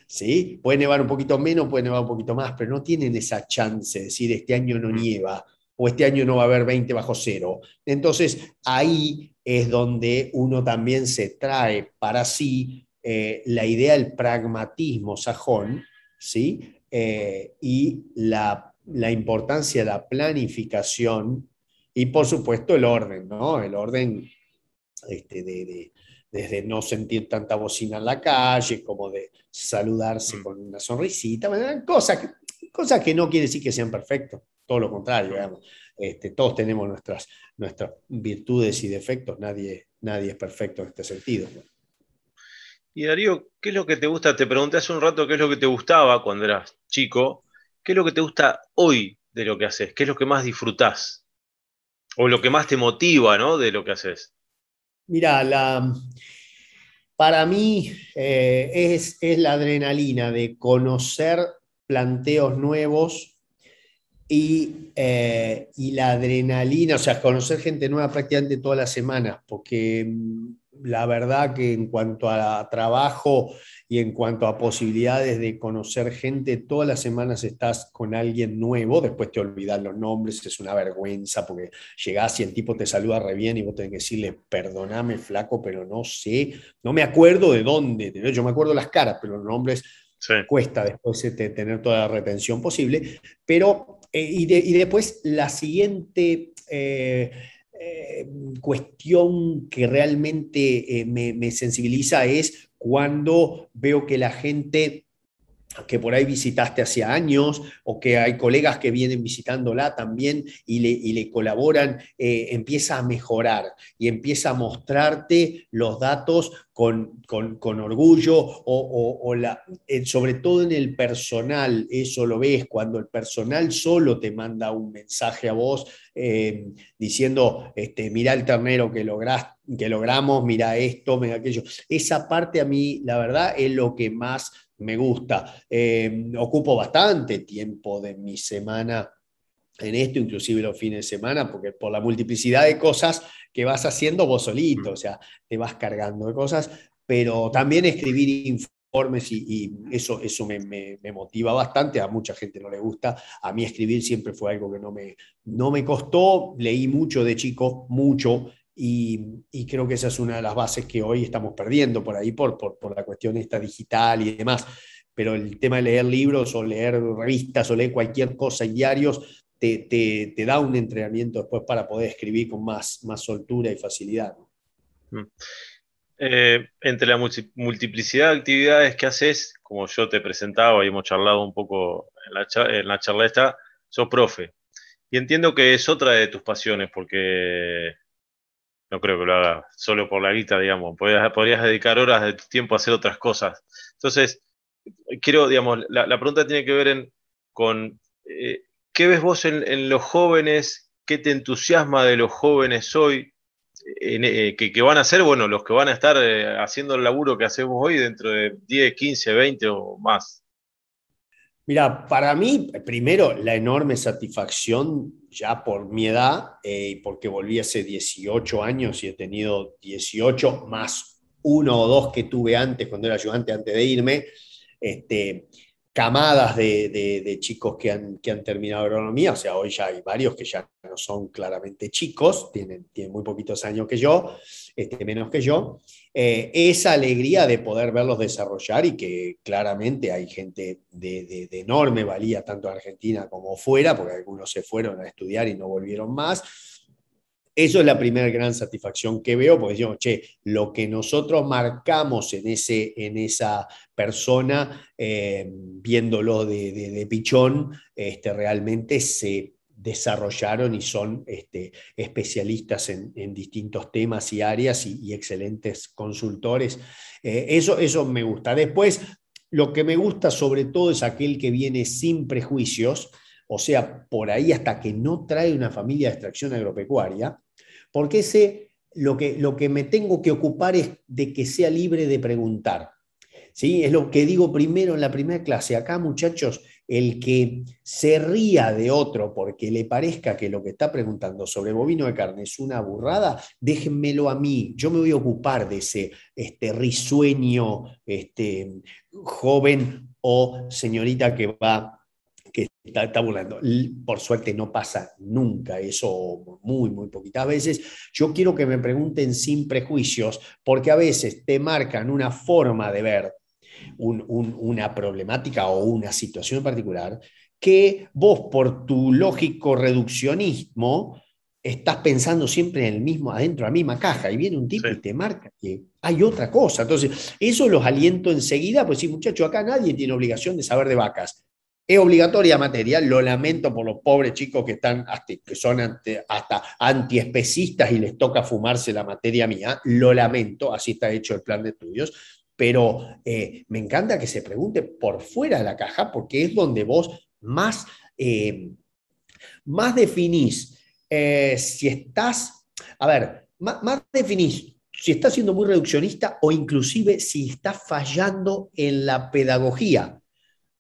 ¿Sí? Puede nevar un poquito menos, puede nevar un poquito más, pero no tienen esa chance de decir, este año no nieva o este año no va a haber 20 bajo cero. Entonces, ahí es donde uno también se trae para sí eh, la idea del pragmatismo sajón, ¿sí? Eh, y la, importancia de la planificación y por supuesto el orden, ¿no? El orden este, de, desde no sentir tanta bocina en la calle, como de saludarse mm. con una sonrisita, cosas que, cosas que no quiere decir que sean perfectos, todo lo contrario, digamos. Este, todos tenemos nuestras, nuestras virtudes y defectos, nadie, nadie es perfecto en este sentido. Y Darío, ¿qué es lo que te gusta? Te pregunté hace un rato qué es lo que te gustaba cuando eras chico. ¿Qué es lo que te gusta hoy de lo que haces? ¿Qué es lo que más disfrutás? O lo que más te motiva, ¿no? De lo que haces. Mira, la, para mí eh, es, es la adrenalina de conocer planteos nuevos eh, y, la adrenalina, o sea, conocer gente nueva prácticamente todas las semanas, porque mm, la verdad que en cuanto a trabajo y en cuanto a posibilidades de conocer gente, todas las semanas estás con alguien nuevo, después te olvidas los nombres, es una vergüenza porque llegás y el tipo te saluda re bien y vos tenés que decirle, perdoname flaco, pero no sé, no me acuerdo de dónde, yo me acuerdo las caras, pero los nombres cuesta después de tener toda la retención posible, pero eh, y, después la siguiente eh, eh, cuestión que realmente me, sensibiliza es cuando veo que la gente que por ahí visitaste hace años o que hay colegas que vienen visitándola también y le, colaboran, eh, empieza a mejorar y empieza a mostrarte los datos con, orgullo o, la, eh, sobre todo en el personal, eso lo ves cuando el personal solo te manda un mensaje a vos eh, diciendo, este, mira el ternero que, que logramos, mira esto, mira aquello. Esa parte a mí, la verdad, es lo que más me gusta. Eh, ocupo bastante tiempo de mi semana en esto, inclusive los fines de semana, porque por la multiplicidad de cosas que vas haciendo vos solito, o sea, te vas cargando de cosas, pero también escribir informes y, eso, eso me, motiva bastante, a mucha gente no le gusta, a mí escribir siempre fue algo que no me, no me costó, leí mucho de chico, mucho, y, creo que esa es una de las bases que hoy estamos perdiendo por ahí, por, por, la cuestión esta digital y demás. Pero el tema de leer libros o leer revistas o leer cualquier cosa en diarios te, te, te da un entrenamiento después para poder escribir con más, más soltura y facilidad. Mm. Eh, entre la multiplicidad de actividades que haces, como yo te presentaba y hemos charlado un poco en la, en la charla esta, sos profe. Y entiendo que es otra de tus pasiones, porque no creo que lo haga solo por la guita, digamos. Podrías, dedicar horas de tu tiempo a hacer otras cosas. Entonces, quiero, digamos, la, pregunta tiene que ver con eh, qué ves vos en, los jóvenes, qué te entusiasma de los jóvenes hoy, eh, que, van a ser, bueno, los que van a estar eh, haciendo el laburo que hacemos hoy dentro de 10, 15, 20 o más. Mira, para mí, primero, la enorme satisfacción ya por mi edad eh, porque volví hace 18 años y he tenido 18 más uno o dos que tuve antes, cuando era ayudante, antes de irme, este, camadas de, chicos que han, que han, terminado agronomía, o sea, hoy ya hay varios que ya no son claramente chicos, tienen, tienen muy poquitos años que yo, este, menos que yo, eh, esa alegría de poder verlos desarrollar y que claramente hay gente de, de enorme valía, tanto en Argentina como fuera, porque algunos se fueron a estudiar y no volvieron más, eso es la primera gran satisfacción que veo, porque decimos, che, lo que nosotros marcamos en, ese, en esa persona, eh, viéndolo de, pichón, este, realmente se desarrollaron y son este, especialistas en, distintos temas y áreas y, excelentes consultores. Eh, eso, eso me gusta. Después, lo que me gusta sobre todo es aquel que viene sin prejuicios, o sea, por ahí hasta que no trae una familia de extracción agropecuaria, porque ese, lo que, lo que me tengo que ocupar es de que sea libre de preguntar. ¿Sí? Es lo que digo primero en la primera clase. Acá, muchachos, el que se ría de otro porque le parezca que lo que está preguntando sobre bovino de carne es una burrada, déjenmelo a mí. Yo me voy a ocupar de ese este, risueño este, joven o señorita que va que está, burlando. Por suerte no pasa nunca eso, muy, muy poquitas veces. Yo quiero que me pregunten sin prejuicios, porque a veces te marcan una forma de ver una problemática o una situación particular que vos por tu lógico reduccionismo estás pensando siempre en el mismo, adentro de la misma caja, y viene un tipo y te marca que hay otra cosa. Entonces, eso los aliento enseguida, pues sí, muchachos, acá nadie tiene obligación de saber de vacas. Es obligatoria materia, lo lamento por los pobres chicos que, están, que son hasta antiespecistas y les toca fumarse la materia mía, lo lamento, así está hecho el plan de estudios, pero eh, me encanta que se pregunte por fuera de la caja porque es donde vos más, eh, más definís eh, si estás, a ver, más, más definís si estás siendo muy reduccionista o inclusive si estás fallando en la pedagogía.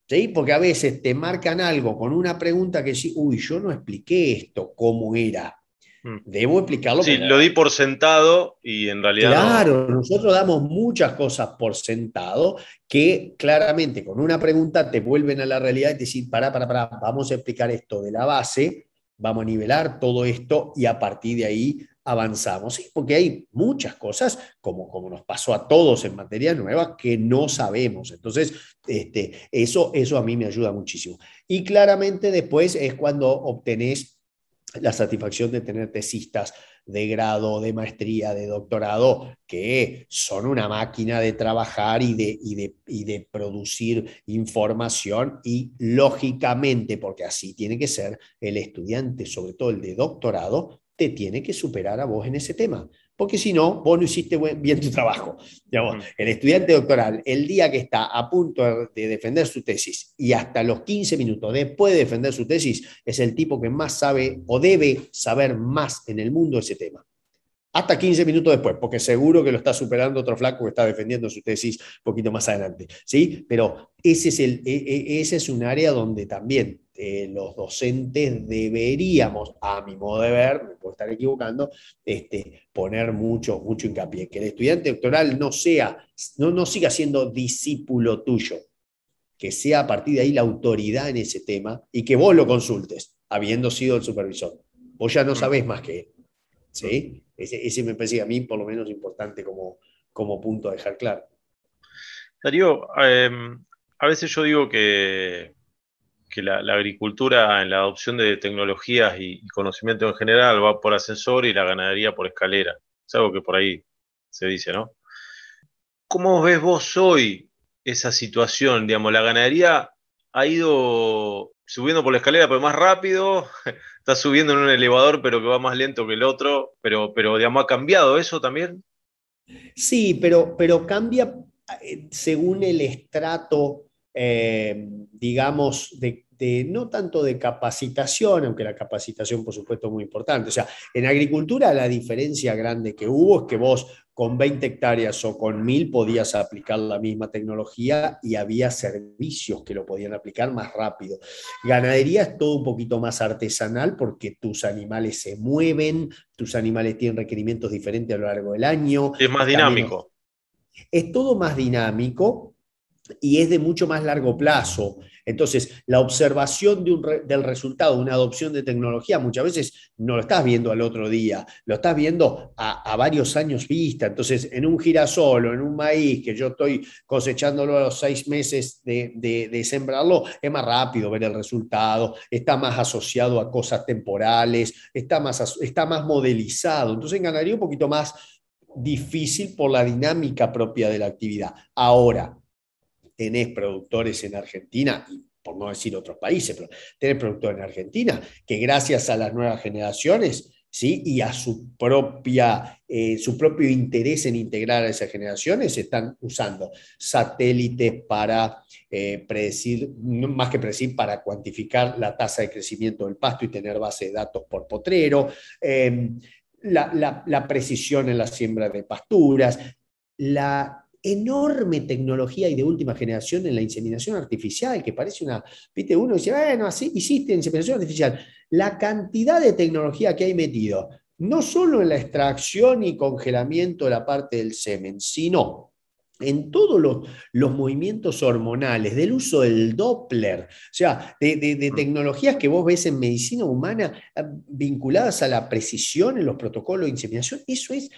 ¿Sí? Porque a veces te marcan algo con una pregunta que sí, uy, yo no expliqué esto, cómo era. Mm. Debo explicarlo. Sí, lo di por sentado y en realidad. Claro, nosotros damos muchas cosas por sentado que claramente con una pregunta te vuelven a la realidad y te dicen, pará, pará, pará, vamos a explicar esto de la base, vamos a nivelar todo esto y a partir de ahí avanzamos, porque hay muchas cosas, como, como nos pasó a todos en materia nueva, que no sabemos. Entonces, este, eso, eso a mí me ayuda muchísimo. Y claramente después es cuando obtenés la satisfacción de tener tesistas de grado, de maestría, de doctorado, que son una máquina de trabajar y de, y de, y de producir información y lógicamente, porque así tiene que ser, el estudiante, sobre todo el de doctorado, te tiene que superar a vos en ese tema. Porque si no, vos no hiciste bien tu trabajo. El estudiante doctoral, el día que está a punto de defender su tesis y hasta los 15 minutos después de defender su tesis, es el tipo que más sabe o debe saber más en el mundo ese tema. Hasta 15 minutos después, porque seguro que lo está superando otro flaco que está defendiendo su tesis un poquito más adelante. ¿sí? Pero ese es, el, e, e, ese es un área donde también eh, los docentes deberíamos, a mi modo de ver, me puedo estar equivocando, este, poner mucho, mucho hincapié, que el estudiante doctoral no sea, no, no siga siendo discípulo tuyo, que sea a partir de ahí la autoridad en ese tema y que vos lo consultes, habiendo sido el supervisor. Vos ya no mm. sabés más que él. ¿sí? Ese, me parece a mí por lo menos importante como, como punto a dejar claro. Darío, em, a veces yo digo que que la, agricultura en la adopción de tecnologías y, conocimiento en general va por ascensor y la ganadería por escalera. Es algo que por ahí se dice, ¿no? ¿Cómo ves vos hoy esa situación? Digamos, la ganadería ha ido subiendo por la escalera, pero más rápido, está subiendo en un elevador, pero que va más lento que el otro, pero, pero digamos, ¿ha cambiado eso también? Sí, pero, pero cambia eh, según el estrato eh, digamos, de, no tanto de capacitación, aunque la capacitación por supuesto es muy importante. O sea, en agricultura la diferencia grande que hubo es que vos con 20 hectáreas o con 1000 podías aplicar la misma tecnología y había servicios que lo podían aplicar más rápido. Ganadería es todo un poquito más artesanal porque tus animales se mueven, tus animales tienen requerimientos diferentes a lo largo del año. Es más dinámico. Es todo más dinámico, y es de mucho más largo plazo. Entonces, la observación del resultado de una adopción de tecnología muchas veces no lo estás viendo al otro día, lo estás viendo a, varios años vista. Entonces, en un girasol o en un maíz que yo estoy cosechándolo a los seis meses de, sembrarlo, es más rápido ver el resultado, está más asociado a cosas temporales, está más, está más modelizado. Entonces, ganaría un poquito más difícil por la dinámica propia de la actividad. Ahora, tenés productores en Argentina, por no decir otros países, pero tenés productores en Argentina que gracias a las nuevas generaciones ¿sí? y a su, propia, eh, su propio interés en integrar a esas generaciones están usando satélites para eh, predecir, más que predecir, para cuantificar la tasa de crecimiento del pasto y tener base de datos por potrero. Em, la, la, precisión en la siembra de pasturas, la enorme tecnología y de última generación en la inseminación artificial, que parece una, viste, uno dice, bueno, así hiciste inseminación artificial. La cantidad de tecnología que hay metido, no solo en la extracción y congelamiento de la parte del semen, sino en todos los, movimientos hormonales, del uso del Doppler, o sea, de, de, tecnologías que vos ves en medicina humana ah, vinculadas a la precisión en los protocolos de inseminación, eso es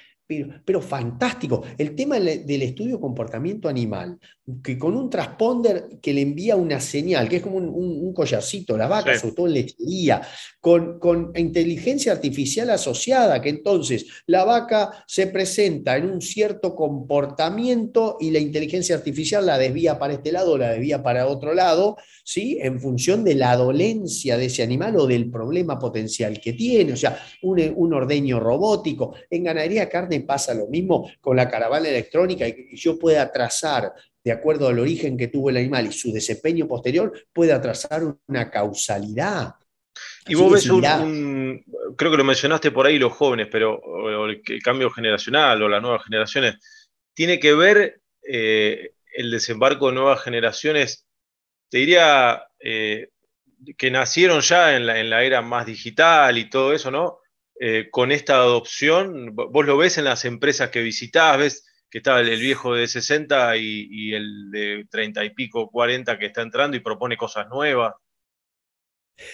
pero, fantástico. El tema del estudio comportamiento animal, que con un transponder que le envía una señal, que es como un, collarcito, la vaca, sobre todo en lechería, con, con, inteligencia artificial asociada, que entonces la vaca se presenta en un cierto comportamiento y la inteligencia artificial la desvía para este lado la desvía para otro lado, ¿sí? en función de la dolencia de ese animal o del problema potencial que tiene, o sea, un, un ordeño robótico. En ganadería carne pasa lo mismo con la caravana electrónica y yo pueda trazar, de acuerdo al origen que tuvo el animal y su desempeño posterior, pueda trazar una causalidad. Y vos ves un, creo que lo mencionaste por ahí los jóvenes, pero el, cambio generacional o las nuevas generaciones, tiene que ver eh, el desembarco de nuevas generaciones, te diría eh, que nacieron ya en la, en la, era más digital y todo eso, ¿no? Eh, con esta adopción? ¿Vos lo ves en las empresas que visitás? ¿Ves que está el, viejo de 60 y, el de 30 y pico, 40 que está entrando y propone cosas nuevas?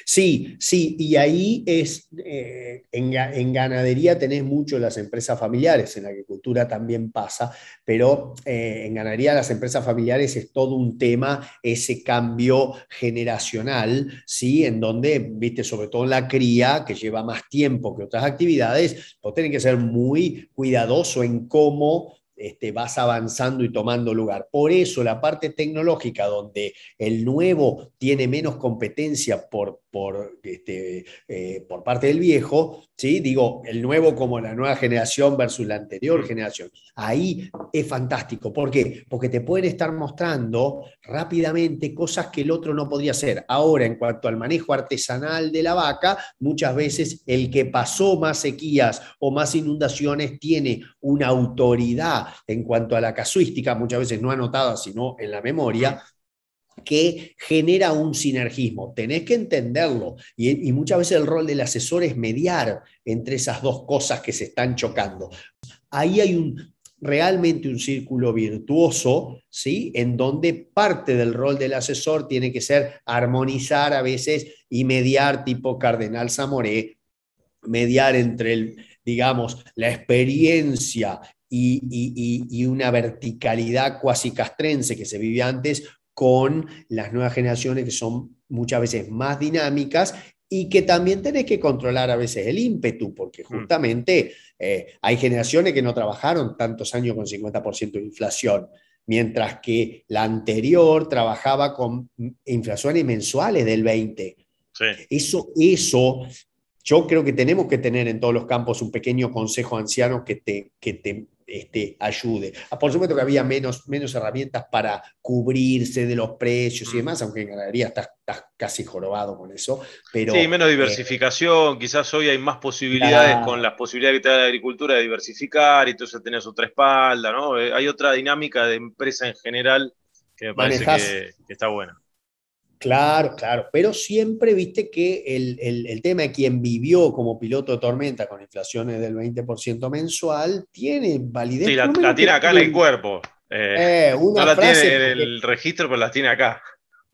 Sí, sí, y ahí es, eh, en, ganadería tenés mucho las empresas familiares, en la agricultura también pasa, pero eh, en ganadería las empresas familiares es todo un tema, ese cambio generacional, ¿sí? En donde, viste, sobre todo la cría, que lleva más tiempo que otras actividades, vos tenés que ser muy cuidadoso en cómo este, vas avanzando y tomando lugar. Por eso la parte tecnológica, donde el nuevo tiene menos competencia por, por, este, eh, por parte del viejo, ¿sí? digo, el nuevo como la nueva generación versus la anterior mm. generación, ahí es fantástico. ¿Por qué? Porque te pueden estar mostrando rápidamente cosas que el otro no podría hacer. Ahora, en cuanto al manejo artesanal de la vaca, muchas veces el que pasó más sequías o más inundaciones tiene una autoridad en cuanto a la casuística, muchas veces no anotada, sino en la memoria, que genera un sinergismo. Tenés que entenderlo y, muchas veces el rol del asesor es mediar entre esas dos cosas que se están chocando. Ahí hay un, realmente un círculo virtuoso, ¿sí? En donde parte del rol del asesor tiene que ser armonizar a veces y mediar tipo Cardenal Zamoré, mediar entre el, digamos, la experiencia y, una verticalidad cuasi castrense que se vivía antes con las nuevas generaciones que son muchas veces más dinámicas y que también tenés que controlar a veces el ímpetu, porque mm. justamente eh, hay generaciones que no trabajaron tantos años con 50% de inflación, mientras que la anterior trabajaba con inflaciones mensuales del 20%. Eso, eso, yo creo que tenemos que tener en todos los campos un pequeño consejo anciano que te, que te este, ayude. Ah, por supuesto que había menos, menos herramientas para cubrirse de los precios y mm. demás, aunque en ganadería estás, casi jorobado con eso. Pero, sí, menos eh, diversificación, quizás hoy hay más posibilidades con las posibilidades que te da la agricultura de diversificar y entonces tenés otra espalda, ¿no? Eh, hay otra dinámica de empresa en general que me parece que está buena. Claro, claro, pero siempre viste que el, tema de quien vivió como piloto de tormenta con inflaciones del 20% mensual tiene validez. Sí, la, tiene acá en el cuerpo. Eh, no la tiene el registro, pero la tiene acá.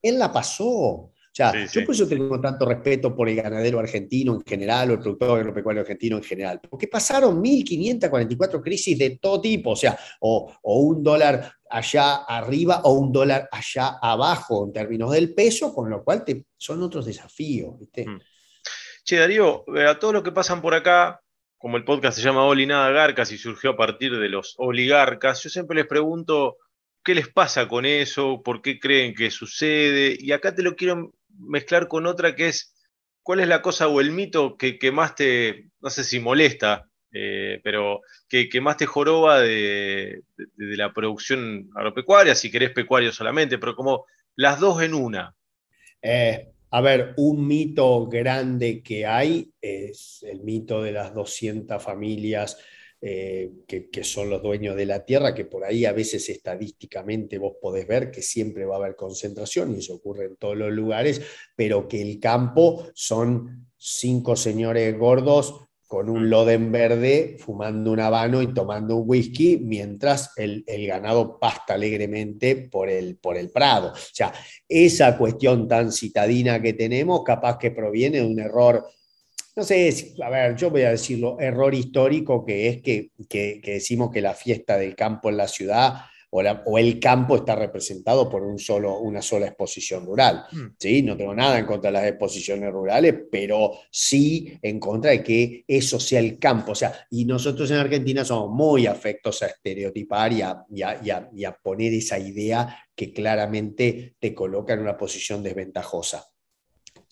Él la pasó. O sea, yo por eso tengo tanto respeto por el ganadero argentino en general o el productor agropecuario argentino en general, porque pasaron 1.544 crisis de todo tipo, o sea, o, un dólar allá arriba o un dólar allá abajo en términos del peso, con lo cual te, son otros desafíos. ¿viste? Mm. Che, Darío, eh, a todos los que pasan por acá, como el podcast se llama Oli Nada Garcas y surgió a partir de los oligarcas, yo siempre les pregunto qué les pasa con eso, por qué creen que sucede, y acá te lo quiero mezclar con otra que es, ¿cuál es la cosa o el mito que, más te, no sé si molesta, eh, pero que, más te joroba de, la producción agropecuaria, si querés pecuario solamente, pero como las dos en una? Eh, a ver, un mito grande que hay es el mito de las 200 familias eh, que, son los dueños de la tierra, que por ahí a veces estadísticamente vos podés ver que siempre va a haber concentración y eso ocurre en todos los lugares, pero que el campo son cinco señores gordos con un loden verde, fumando un habano y tomando un whisky, mientras el, ganado pasta alegremente por el, por el prado. O sea, esa cuestión tan citadina que tenemos, capaz que proviene de un error no sé, a ver, yo voy a decirlo, error histórico que es que, decimos que la fiesta del campo en la ciudad o, el campo está representado por un solo, una sola exposición rural. Mm. ¿sí? No tengo nada en contra de las exposiciones rurales, pero sí en contra de que eso sea el campo. O sea, y nosotros en Argentina somos muy afectos a estereotipar y a, y a poner esa idea que claramente te coloca en una posición desventajosa.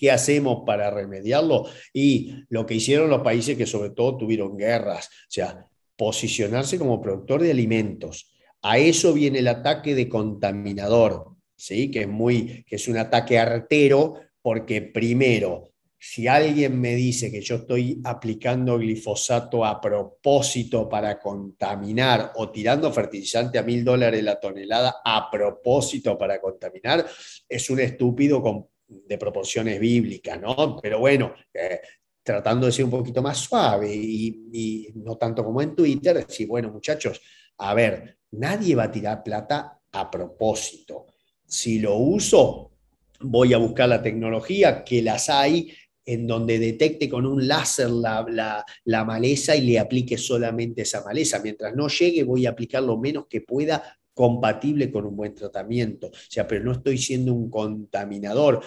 ¿Qué hacemos para remediarlo? Y lo que hicieron los países que sobre todo tuvieron guerras, o sea, posicionarse como productor de alimentos. A eso viene el ataque de contaminador, ¿sí? que, es muy, que es un ataque artero porque primero, si alguien me dice que yo estoy aplicando glifosato a propósito para contaminar o tirando fertilizante a mil dólares la tonelada a propósito para contaminar, es un estúpido de proporciones bíblicas, ¿no? Pero bueno, eh, tratando de ser un poquito más suave y, no tanto como en Twitter, decir, bueno, muchachos, a ver, nadie va a tirar plata a propósito. Si lo uso, voy a buscar la tecnología que las hay en donde detecte con un láser la, la, maleza y le aplique solamente esa maleza. Mientras no llegue, voy a aplicar lo menos que pueda compatible con un buen tratamiento. O sea, pero no estoy siendo un contaminador.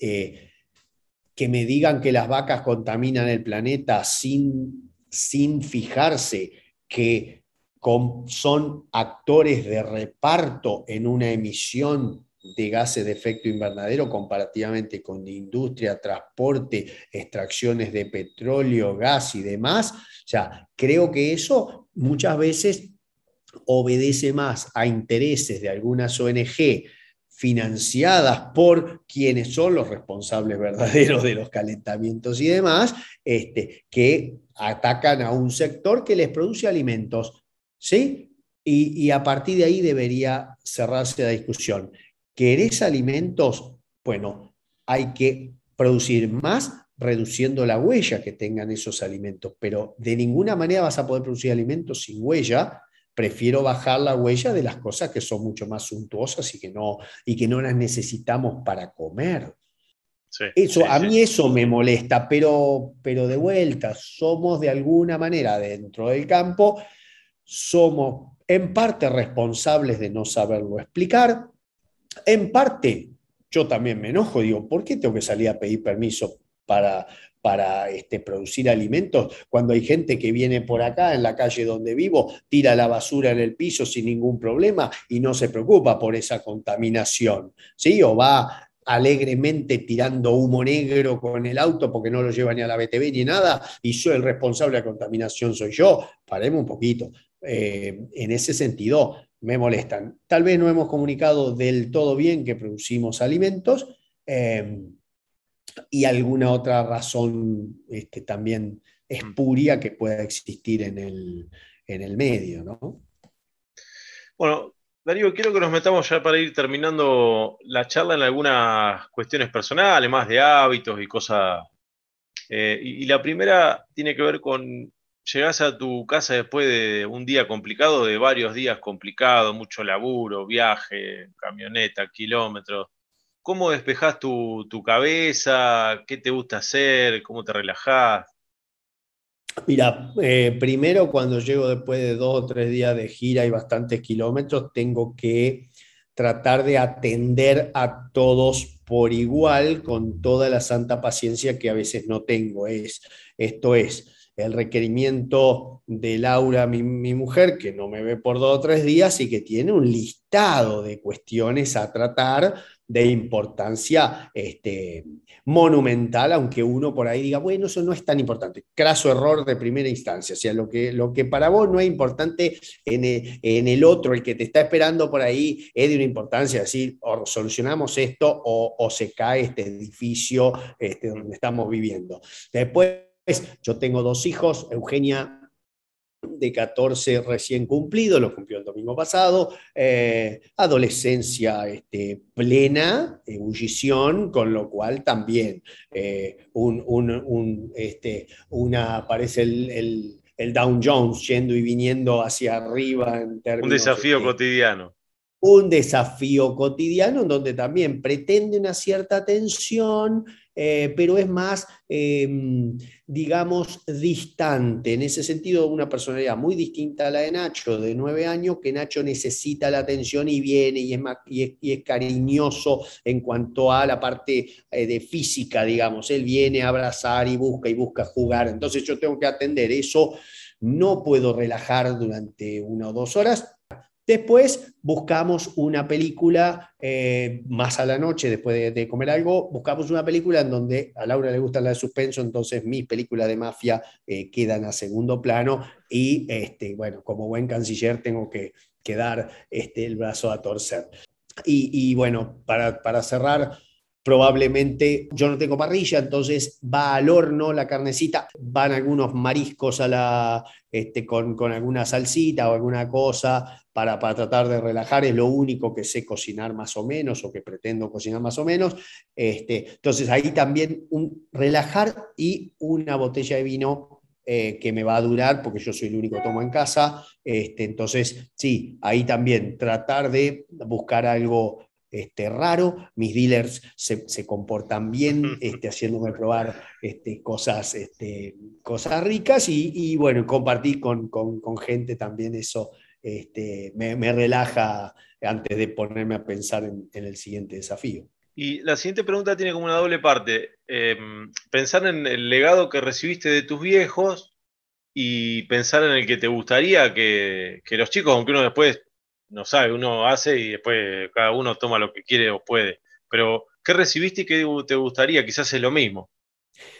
Eh, que me digan que las vacas contaminan el planeta sin, sin fijarse que son actores de reparto en una emisión de gases de efecto invernadero comparativamente con industria, transporte, extracciones de petróleo, gas y demás. O sea, creo que eso muchas veces obedece más a intereses de algunas ONG financiadas por quienes son los responsables verdaderos de los calentamientos y demás, este, que atacan a un sector que les produce alimentos. ¿sí? Y, y a partir de ahí debería cerrarse la discusión. ¿Querés alimentos? Bueno, hay que producir más reduciendo la huella que tengan esos alimentos, pero de ninguna manera vas a poder producir alimentos sin huella prefiero bajar la huella de las cosas que son mucho más suntuosas y que no, y que no las necesitamos para comer. eso, a mí eso me molesta, pero, pero de vuelta, somos de alguna manera dentro del campo, somos en parte responsables de no saberlo explicar, en parte yo también me enojo, digo, ¿por qué tengo que salir a pedir permiso para, para este, producir alimentos, cuando hay gente que viene por acá, en la calle donde vivo, tira la basura en el piso sin ningún problema y no se preocupa por esa contaminación, ¿sí? O va alegremente tirando humo negro con el auto porque no lo lleva ni a la BTV ni nada y soy el responsable de la contaminación, soy yo. Paremos un poquito. Eh, en ese sentido, me molestan. Tal vez no hemos comunicado del todo bien que producimos alimentos. Eh, y alguna otra razón este, también espuria que pueda existir en el, en el medio, ¿no? Bueno, Darío, quiero que nos metamos ya para ir terminando la charla en algunas cuestiones personales, más de hábitos y cosas. Eh, y, la primera tiene que ver con llegás a tu casa después de un día complicado, de varios días complicados, mucho laburo, viaje, camioneta, kilómetros. ¿Cómo despejás tu, cabeza? ¿Qué te gusta hacer? ¿Cómo te relajás? Mira, eh, primero cuando llego después de dos o tres días de gira y bastantes kilómetros, tengo que tratar de atender a todos por igual con toda la santa paciencia que a veces no tengo. Es, esto es, el requerimiento de Laura, mi, mujer, que no me ve por dos o tres días y que tiene un listado de cuestiones a tratar de importancia este, monumental, aunque uno por ahí diga, bueno, eso no es tan importante. Craso error de primera instancia. O sea, lo que, lo que para vos no es importante en el, otro, el que te está esperando por ahí, es de una importancia, decir, o solucionamos esto o, se cae este edificio este, donde estamos viviendo. Después yo tengo dos hijos, Eugenia de 14 recién cumplido, lo cumplió el domingo pasado, eh, adolescencia este, plena, ebullición, con lo cual también eh, un, este, una, aparece el, el, Down Jones yendo y viniendo hacia arriba en términos... Un desafío cotidiano. un desafío cotidiano en donde también pretende una cierta atención, eh, pero es más, em, digamos, distante. En ese sentido, una personalidad muy distinta a la de Nacho, de nueve años, que Nacho necesita la atención y viene y es, y es, cariñoso en cuanto a la parte eh, de física, digamos. Él viene a abrazar y busca y busca jugar. Entonces yo tengo que atender eso. No puedo relajar durante una o dos horas, Después buscamos una película eh, más a la noche, después de, comer algo, buscamos una película en donde a Laura le gusta la de suspenso, entonces mis películas de mafia eh, quedan a segundo plano y, este, bueno, como buen canciller tengo que, dar este, el brazo a torcer. Y, bueno, para, para cerrar, probablemente yo no tengo parrilla, entonces va al horno la carnecita, van algunos mariscos a la, este, con, con, alguna salsita o alguna cosa para, para, tratar de relajar, es lo único que sé cocinar más o menos o que pretendo cocinar más o menos. Este, entonces ahí también un relajar y una botella de vino eh, que me va a durar, porque yo soy el único que tomo en casa. Este, entonces, sí, ahí también tratar de buscar algo este, raro, mis dealers se, comportan bien, este, haciéndome probar este, cosas, este, cosas ricas y, bueno, compartir con, gente también eso este, me, relaja antes de ponerme a pensar en, el siguiente desafío. Y la siguiente pregunta tiene como una doble parte. Em, pensar en el legado que recibiste de tus viejos y pensar en el que te gustaría que, que los chicos, aunque uno después no sabe, uno hace y después cada uno toma lo que quiere o puede. Pero, ¿qué recibiste y qué te gustaría? Quizás es lo mismo.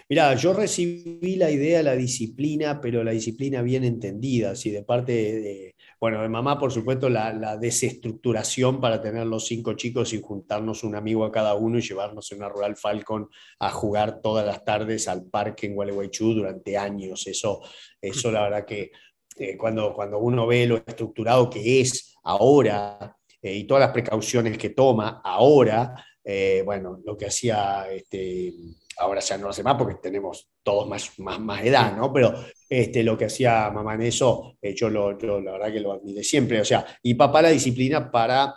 Mira, yo recibí la idea, la disciplina, pero la disciplina bien entendida, así de parte de, bueno, de mamá, por supuesto, la, desestructuración para tener los cinco chicos y juntarnos un amigo a cada uno y llevarnos en una Rural Falcon a jugar todas las tardes al parque en Gualeguaychú durante años. Eso, eso la verdad que eh, cuando, cuando uno ve lo estructurado que es ahora eh, y todas las precauciones que toma ahora, eh, bueno, lo que hacía, este, ahora ya no lo hace más porque tenemos todos más, más, más edad, ¿no? Pero este, lo que hacía mamá en eso, yo, lo, yo la verdad que lo admire siempre, o sea, y papá la disciplina para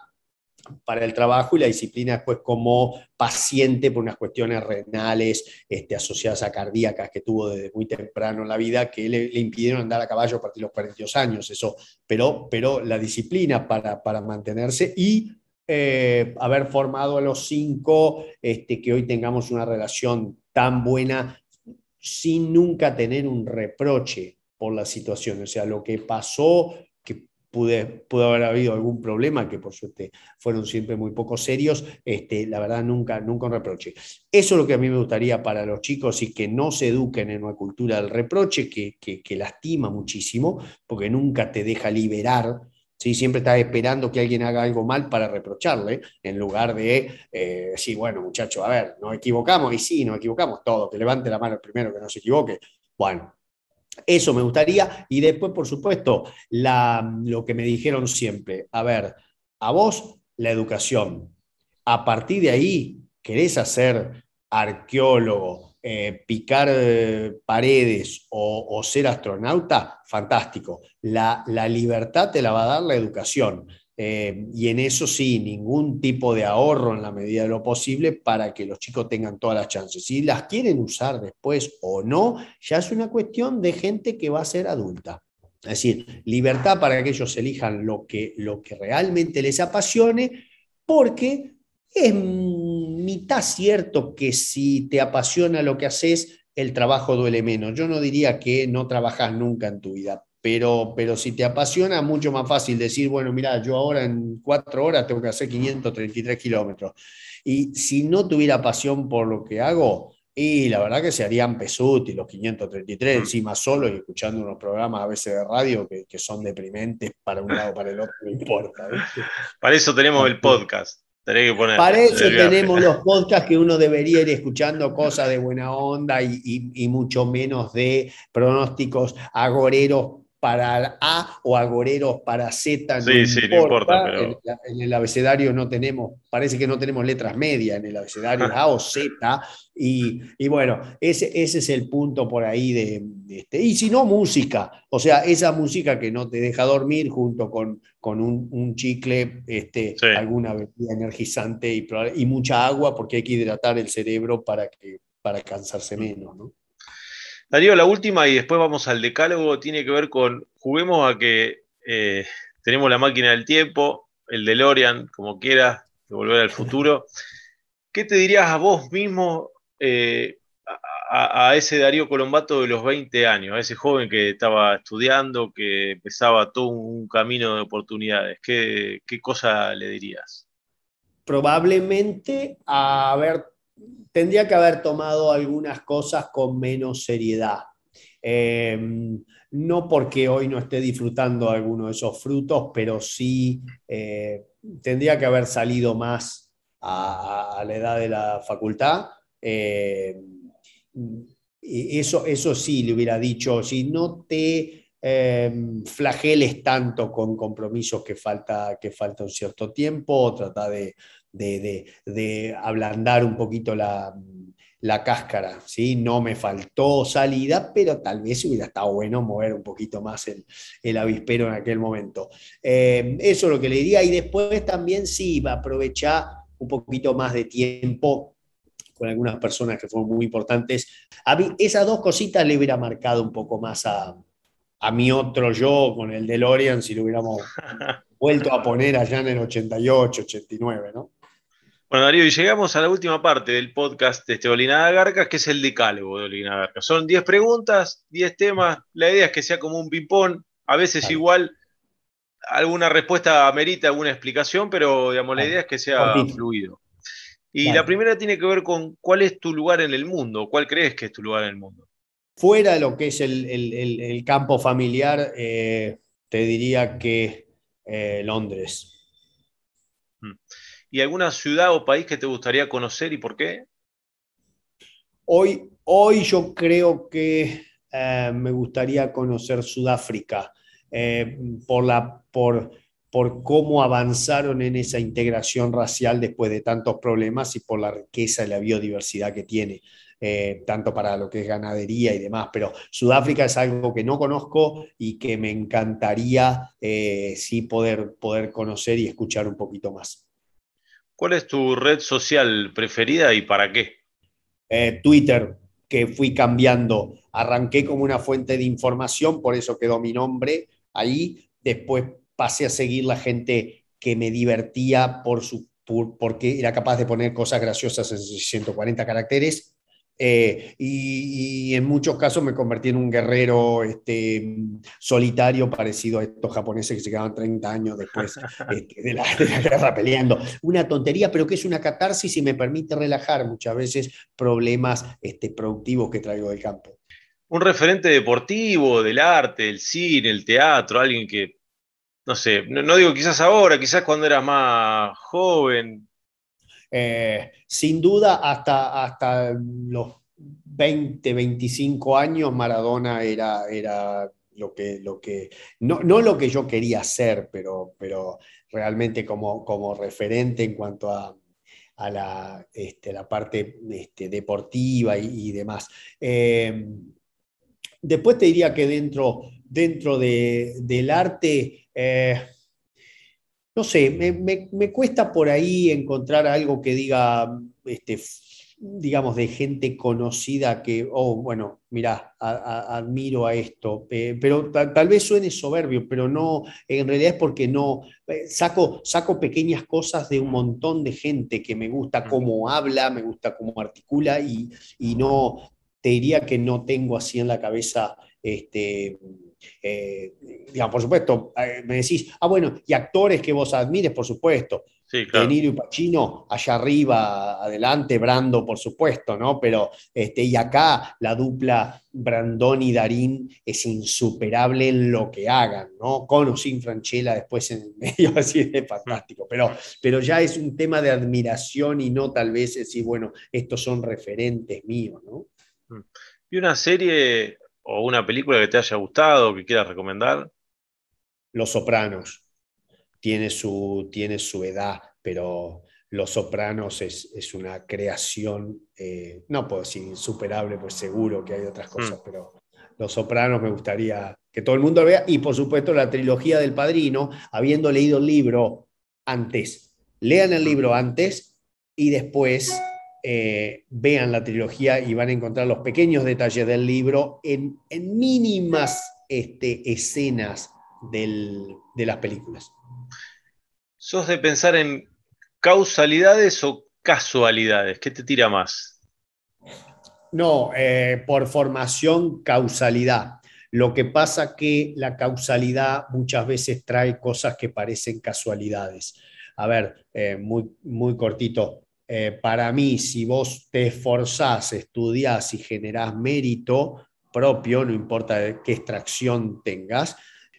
para el trabajo y la disciplina después como paciente por unas cuestiones renales este, asociadas a cardíacas que tuvo desde muy temprano en la vida que le, impidieron andar a caballo a partir de los 42 años, eso, pero, pero la disciplina para, para mantenerse y eh, haber formado a los cinco, este, que hoy tengamos una relación tan buena sin nunca tener un reproche por la situación. O sea, lo que pasó pude, pudo haber habido algún problema, que por suerte fueron siempre muy poco serios, este, la verdad nunca, nunca un reproche. Eso es lo que a mí me gustaría para los chicos y que no se eduquen en una cultura del reproche que, que, lastima muchísimo, porque nunca te deja liberar. ¿sí? Siempre estás esperando que alguien haga algo mal para reprocharle, en lugar de eh, decir, bueno, muchacho, a ver, nos equivocamos, y sí, nos equivocamos todos, que levante la mano el primero que no se equivoque. Bueno, eso me gustaría. Y después, por supuesto, lo que me dijeron siempre, a ver, a vos la educación. A partir de ahí, querés hacer arqueólogo, eh, picar eh, paredes o, ser astronauta, fantástico. La, libertad te la va a dar la educación. Eh, y en eso sí, ningún tipo de ahorro en la medida de lo posible para que los chicos tengan todas las chances. Si las quieren usar después o no, ya es una cuestión de gente que va a ser adulta. Es decir, libertad para que ellos elijan lo que, lo que realmente les apasione, porque es mitad cierto que si te apasiona lo que haces, el trabajo duele menos. Yo no diría que no trabajas nunca en tu vida, pero, pero si te apasiona, mucho más fácil decir, bueno, mira, yo ahora en cuatro horas tengo que hacer 533 kilómetros. Y si no tuviera pasión por lo que hago, y la verdad que se harían pesuti los 533, mm. encima solo y escuchando unos programas a veces de radio que, que son deprimentes para un lado o para el otro, no importa. Para eso tenemos el podcast. Que poner para eso tenemos los podcasts que uno debería ir escuchando cosas de buena onda y, y mucho menos de pronósticos agoreros para A o agoreros para Z. No importa, pero... en, el abecedario no tenemos, parece que no tenemos letras medias en el abecedario A o Z. Y, bueno, ese, ese, es el punto por ahí de, este. Y si no, música. O sea, esa música que no te deja dormir junto con, con un, chicle, este, alguna bebida energizante y, y mucha agua, porque hay que hidratar el cerebro para, que, para cansarse menos, ¿no? Darío, la última y después vamos al decálogo, tiene que ver con, juguemos a que eh, tenemos la máquina del tiempo, el DeLorean, como quieras, de volver al futuro. ¿Qué te dirías a vos mismo, eh, a, ese Darío Colombato de los 20 años, a ese joven que estaba estudiando, que empezaba todo un camino de oportunidades? ¿Qué, qué cosa le dirías? Probablemente a haber tendría que haber tomado algunas cosas con menos seriedad. Em, no porque hoy no esté disfrutando alguno de esos frutos, pero sí eh, tendría que haber salido más a, la edad de la facultad. Em, eso, eso sí le hubiera dicho, si no te em, flageles tanto con compromisos que falta, que falta un cierto tiempo, trata de, de, ablandar un poquito la, cáscara. ¿sí? No me faltó salida, pero tal vez hubiera estado bueno mover un poquito más el, avispero en aquel momento. Eh, eso es lo que le diría. Y después también sí, aprovechar un poquito más de tiempo con algunas personas que fueron muy importantes. A mí, esas dos cositas le hubiera marcado un poco más a, a mi otro yo con el DeLorean si lo hubiéramos vuelto a poner allá en el 88, 89, ¿no? Bueno, Darío, y llegamos a la última parte del podcast de este Olinada Garcas, que es el decálogo de Olinada Garcas. Son 10 preguntas, 10 temas. La idea es que sea como un ping-pong. A veces igual alguna respuesta amerita alguna explicación, pero digamos, la idea es que sea fluido. Y la primera tiene que ver con cuál es tu lugar en el mundo, cuál crees que es tu lugar en el mundo. Fuera de lo que es el, campo familiar, eh, te diría que eh, Londres. ¿Y alguna ciudad o país que te gustaría conocer y por qué? Hoy, hoy yo creo que eh, me gustaría conocer Sudáfrica eh, por, la, por, por cómo avanzaron en esa integración racial después de tantos problemas y por la riqueza y la biodiversidad que tiene. Eh, tanto para lo que es ganadería y demás, pero Sudáfrica es algo que no conozco y que me encantaría sí poder, poder conocer y escuchar un poquito más. ¿Cuál es tu red social preferida y para qué? Eh, Twitter, que fui cambiando. Arranqué como una fuente de información, por eso quedó mi nombre ahí. Después pasé a seguir la gente que me divertía por su, porque era capaz de poner cosas graciosas en 140 caracteres eh, y, en muchos casos me convertí en un guerrero este, solitario parecido a estos japoneses que se quedaban 30 años después este, de, la, guerra peleando. Una tontería, pero que es una catarsis y me permite relajar muchas veces problemas este, productivos que traigo del campo. Un referente deportivo, del arte, del cine, el teatro, alguien que, no sé, no, digo quizás ahora, quizás cuando eras más joven, eh, sin duda, hasta, hasta los 20, 25 años, Maradona era, era lo que, lo que no, no, lo que yo quería ser, pero, pero realmente como, como referente en cuanto a, a la, este, la parte este, deportiva y, demás. Eh, después te diría que dentro, dentro del arte, eh, no sé, me, cuesta por ahí encontrar algo que diga, este, digamos, de gente conocida que, oh, bueno, mira, admiro a esto, pero tal, vez suene soberbio, pero no, en realidad es porque no, eh, saco, saco pequeñas cosas de un montón de gente que me gusta cómo habla, me gusta cómo articula y, y no, te diría que no tengo así en la cabeza, este, eh, digamos, por supuesto, eh, me decís, ah, bueno, y actores que vos admires, por supuesto. Sí, claro. De Niro y Pacino, allá arriba, adelante, Brando, por supuesto, ¿no? Pero, este, y acá la dupla Brandón y Darín es insuperable en lo que hagan, ¿no? Con o sin Franchella después en medio, así de fantástico. Pero, pero ya es un tema de admiración y no tal vez decir, bueno, estos son referentes míos, ¿no? Mm. ¿Y una serie o una película que te haya gustado, que quieras recomendar? Los Sopranos. Tiene su, tiene su edad, pero Los Sopranos es, una creación, eh, no puedo decir insuperable, pues seguro que hay otras cosas, mm. pero Los Sopranos me gustaría que todo el mundo vea. Y por supuesto la trilogía del Padrino, habiendo leído el libro antes. Lean el libro antes y después eh, vean la trilogía y van a encontrar los pequeños detalles del libro en, mínimas este, escenas de las películas. ¿Sos de pensar en causalidades o casualidades? ¿Qué te tira más? No, eh, por formación, causalidad. Lo que pasa que la causalidad muchas veces trae cosas que parecen casualidades. A ver, eh, muy, muy cortito. Eh, para mí, si vos te esforzás, estudiás y generás mérito propio, no importa qué extracción tengas,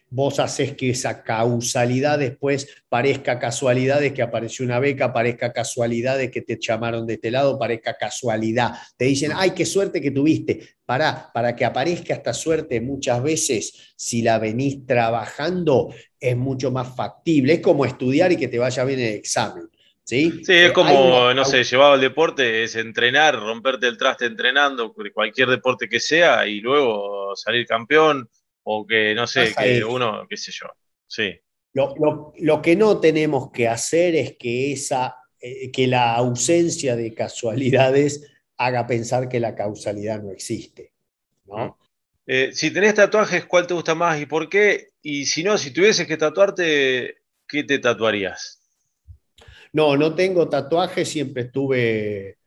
vos haces que esa causalidad después parezca casualidad de que apareció una beca, parezca casualidad de que te llamaron de este lado, parezca casualidad. Te dicen, ay, qué suerte que tuviste. Para, para que aparezca esta suerte muchas veces, si la venís trabajando, es mucho más factible. Es como estudiar y que te vaya bien el examen. Sí, es eh, como, no sé, llevado al deporte, es entrenar, romperte el traste entrenando, cualquier deporte que sea, y luego salir campeón, o que, no sé, que uno, qué sé yo. Sí. Lo, que no tenemos que hacer es que, esa, eh, que la ausencia de casualidades haga pensar que la causalidad no existe. ¿no? Eh, si tenés tatuajes, ¿cuál te gusta más y por qué? Y si no, si tuvieses que tatuarte, ¿qué te tatuarías? No, no tengo tatuajes, siempre estuve,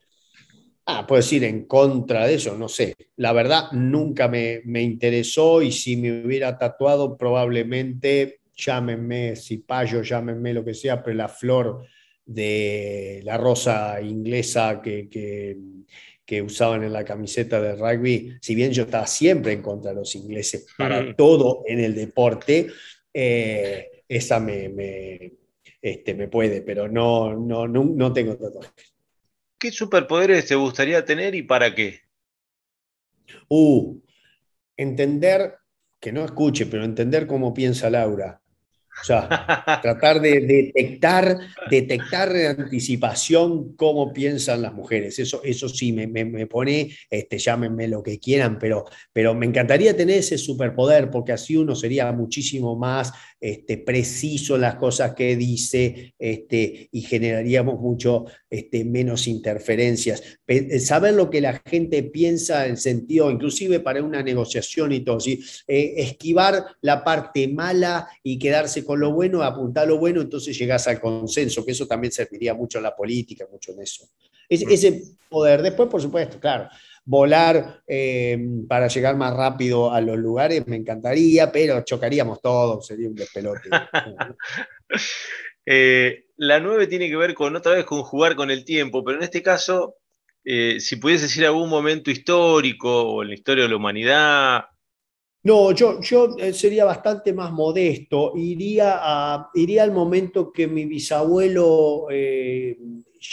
ah, puedo decir, en contra de eso, no sé. La verdad, nunca me, interesó y si me hubiera tatuado, probablemente, llámenme cipayo, llámenme lo que sea, pero la flor de la rosa inglesa que, que, usaban en la camiseta de rugby, si bien yo estaba siempre en contra de los ingleses para todo en el deporte, eh, esa me, este, me puede, pero no, no, no, tengo tatuajes. ¿Qué superpoderes te gustaría tener y para qué? Uh, entender, que no escuche, pero entender cómo piensa Laura. O sea, tratar de detectar, detectar en anticipación cómo piensan las mujeres. Eso, eso sí, me, me, pone, este, llámenme lo que quieran, pero, pero me encantaría tener ese superpoder porque así uno sería muchísimo más este, preciso en las cosas que dice este, y generaríamos mucho menos interferencias. Eh, saber lo que la gente piensa en sentido, inclusive para una negociación y todo, ¿sí? Eh, esquivar la parte mala y quedarse con lo bueno, apuntar lo bueno, entonces llegas al consenso, que eso también serviría mucho en la política, mucho en eso. Mm. ese poder. Después, por supuesto, claro, volar eh, para llegar más rápido a los lugares me encantaría, pero chocaríamos todos, sería un despelote. Eh, la 9 tiene que ver con otra vez con jugar con el tiempo, pero en este caso, eh, si pudiese decir algún momento histórico o en la historia de la humanidad no, yo, yo eh, sería bastante más modesto. Iría, a, iría al momento que mi bisabuelo eh,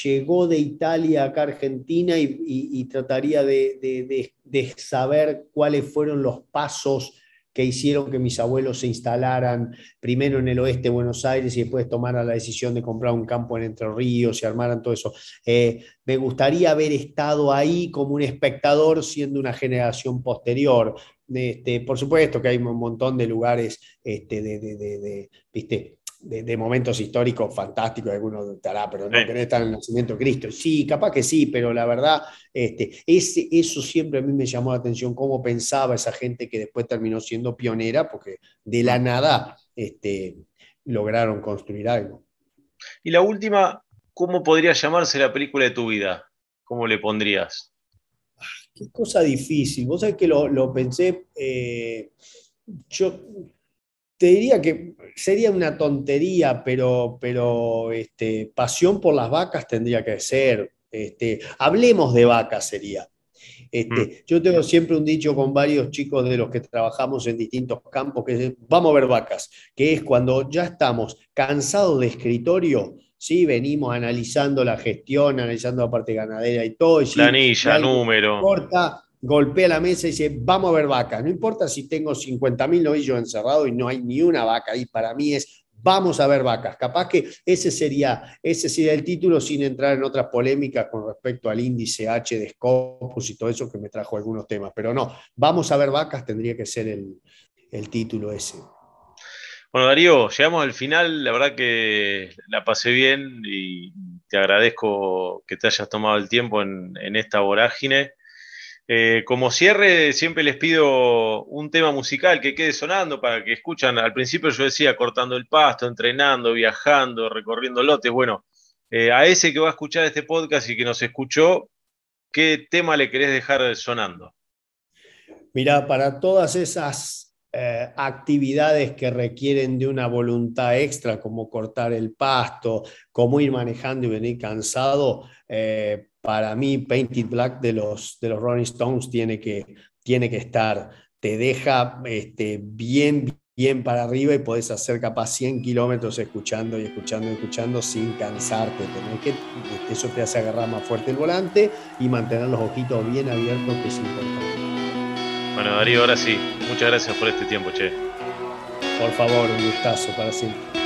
llegó de Italia acá a Argentina y, trataría de, saber cuáles fueron los pasos que hicieron que mis abuelos se instalaran primero en el oeste de Buenos Aires y después tomaran la decisión de comprar un campo en Entre Ríos y armaran todo eso. Eh, me gustaría haber estado ahí como un espectador siendo una generación posterior. Este, por supuesto que hay un montón de lugares este, de, de, ¿viste? de, momentos históricos fantásticos, algunos estará, pero no querés estar en el nacimiento de Cristo. Sí, capaz que sí, pero la verdad, este, ese, eso siempre a mí me llamó la atención, cómo pensaba esa gente que después terminó siendo pionera, porque de la nada este, lograron construir algo. Y la última, ¿cómo podría llamarse la película de tu vida? ¿Cómo le pondrías? Qué cosa difícil. Vos sabés que lo, pensé, eh, yo te diría que sería una tontería, pero, pero este, pasión por las vacas tendría que ser. Este, hablemos de vacas sería. Este, mm. Yo tengo siempre un dicho con varios chicos de los que trabajamos en distintos campos, que es, vamos a ver vacas, que es cuando ya estamos cansados de escritorio, ¿sí? venimos analizando la gestión, analizando la parte ganadera y todo. Y Planilla, número. Corta, golpea la mesa y dice, vamos a ver vacas. No importa si tengo 50.000 novillos encerrados y no hay ni una vaca ahí, para mí es, vamos a ver vacas. Capaz que ese sería, ese sería el título sin entrar en otras polémicas con respecto al índice H de Scopus y todo eso que me trajo algunos temas. Pero no, vamos a ver vacas tendría que ser el, título ese. Bueno, Darío, llegamos al final. La verdad que la pasé bien y te agradezco que te hayas tomado el tiempo en, en esta vorágine. Eh, como cierre, siempre les pido un tema musical que quede sonando para que escuchan. Al principio yo decía cortando el pasto, entrenando, viajando, recorriendo lotes. Bueno, eh, a ese que va a escuchar este podcast y que nos escuchó, ¿qué tema le querés dejar sonando? Mira, para todas esas eh, actividades que requieren de una voluntad extra, como cortar el pasto, como ir manejando y venir cansado, para mí Painted Black de los, de los Rolling Stones tiene que, tiene que estar, te deja este, bien, bien para arriba y puedes hacer capaz 100 kilómetros escuchando y escuchando y escuchando sin cansarte. que, eso te hace agarrar más fuerte el volante y mantener los ojitos bien abiertos, que es importante. Bueno, Darío, ahora sí, muchas gracias por este tiempo, che. Por favor, un gustazo para siempre.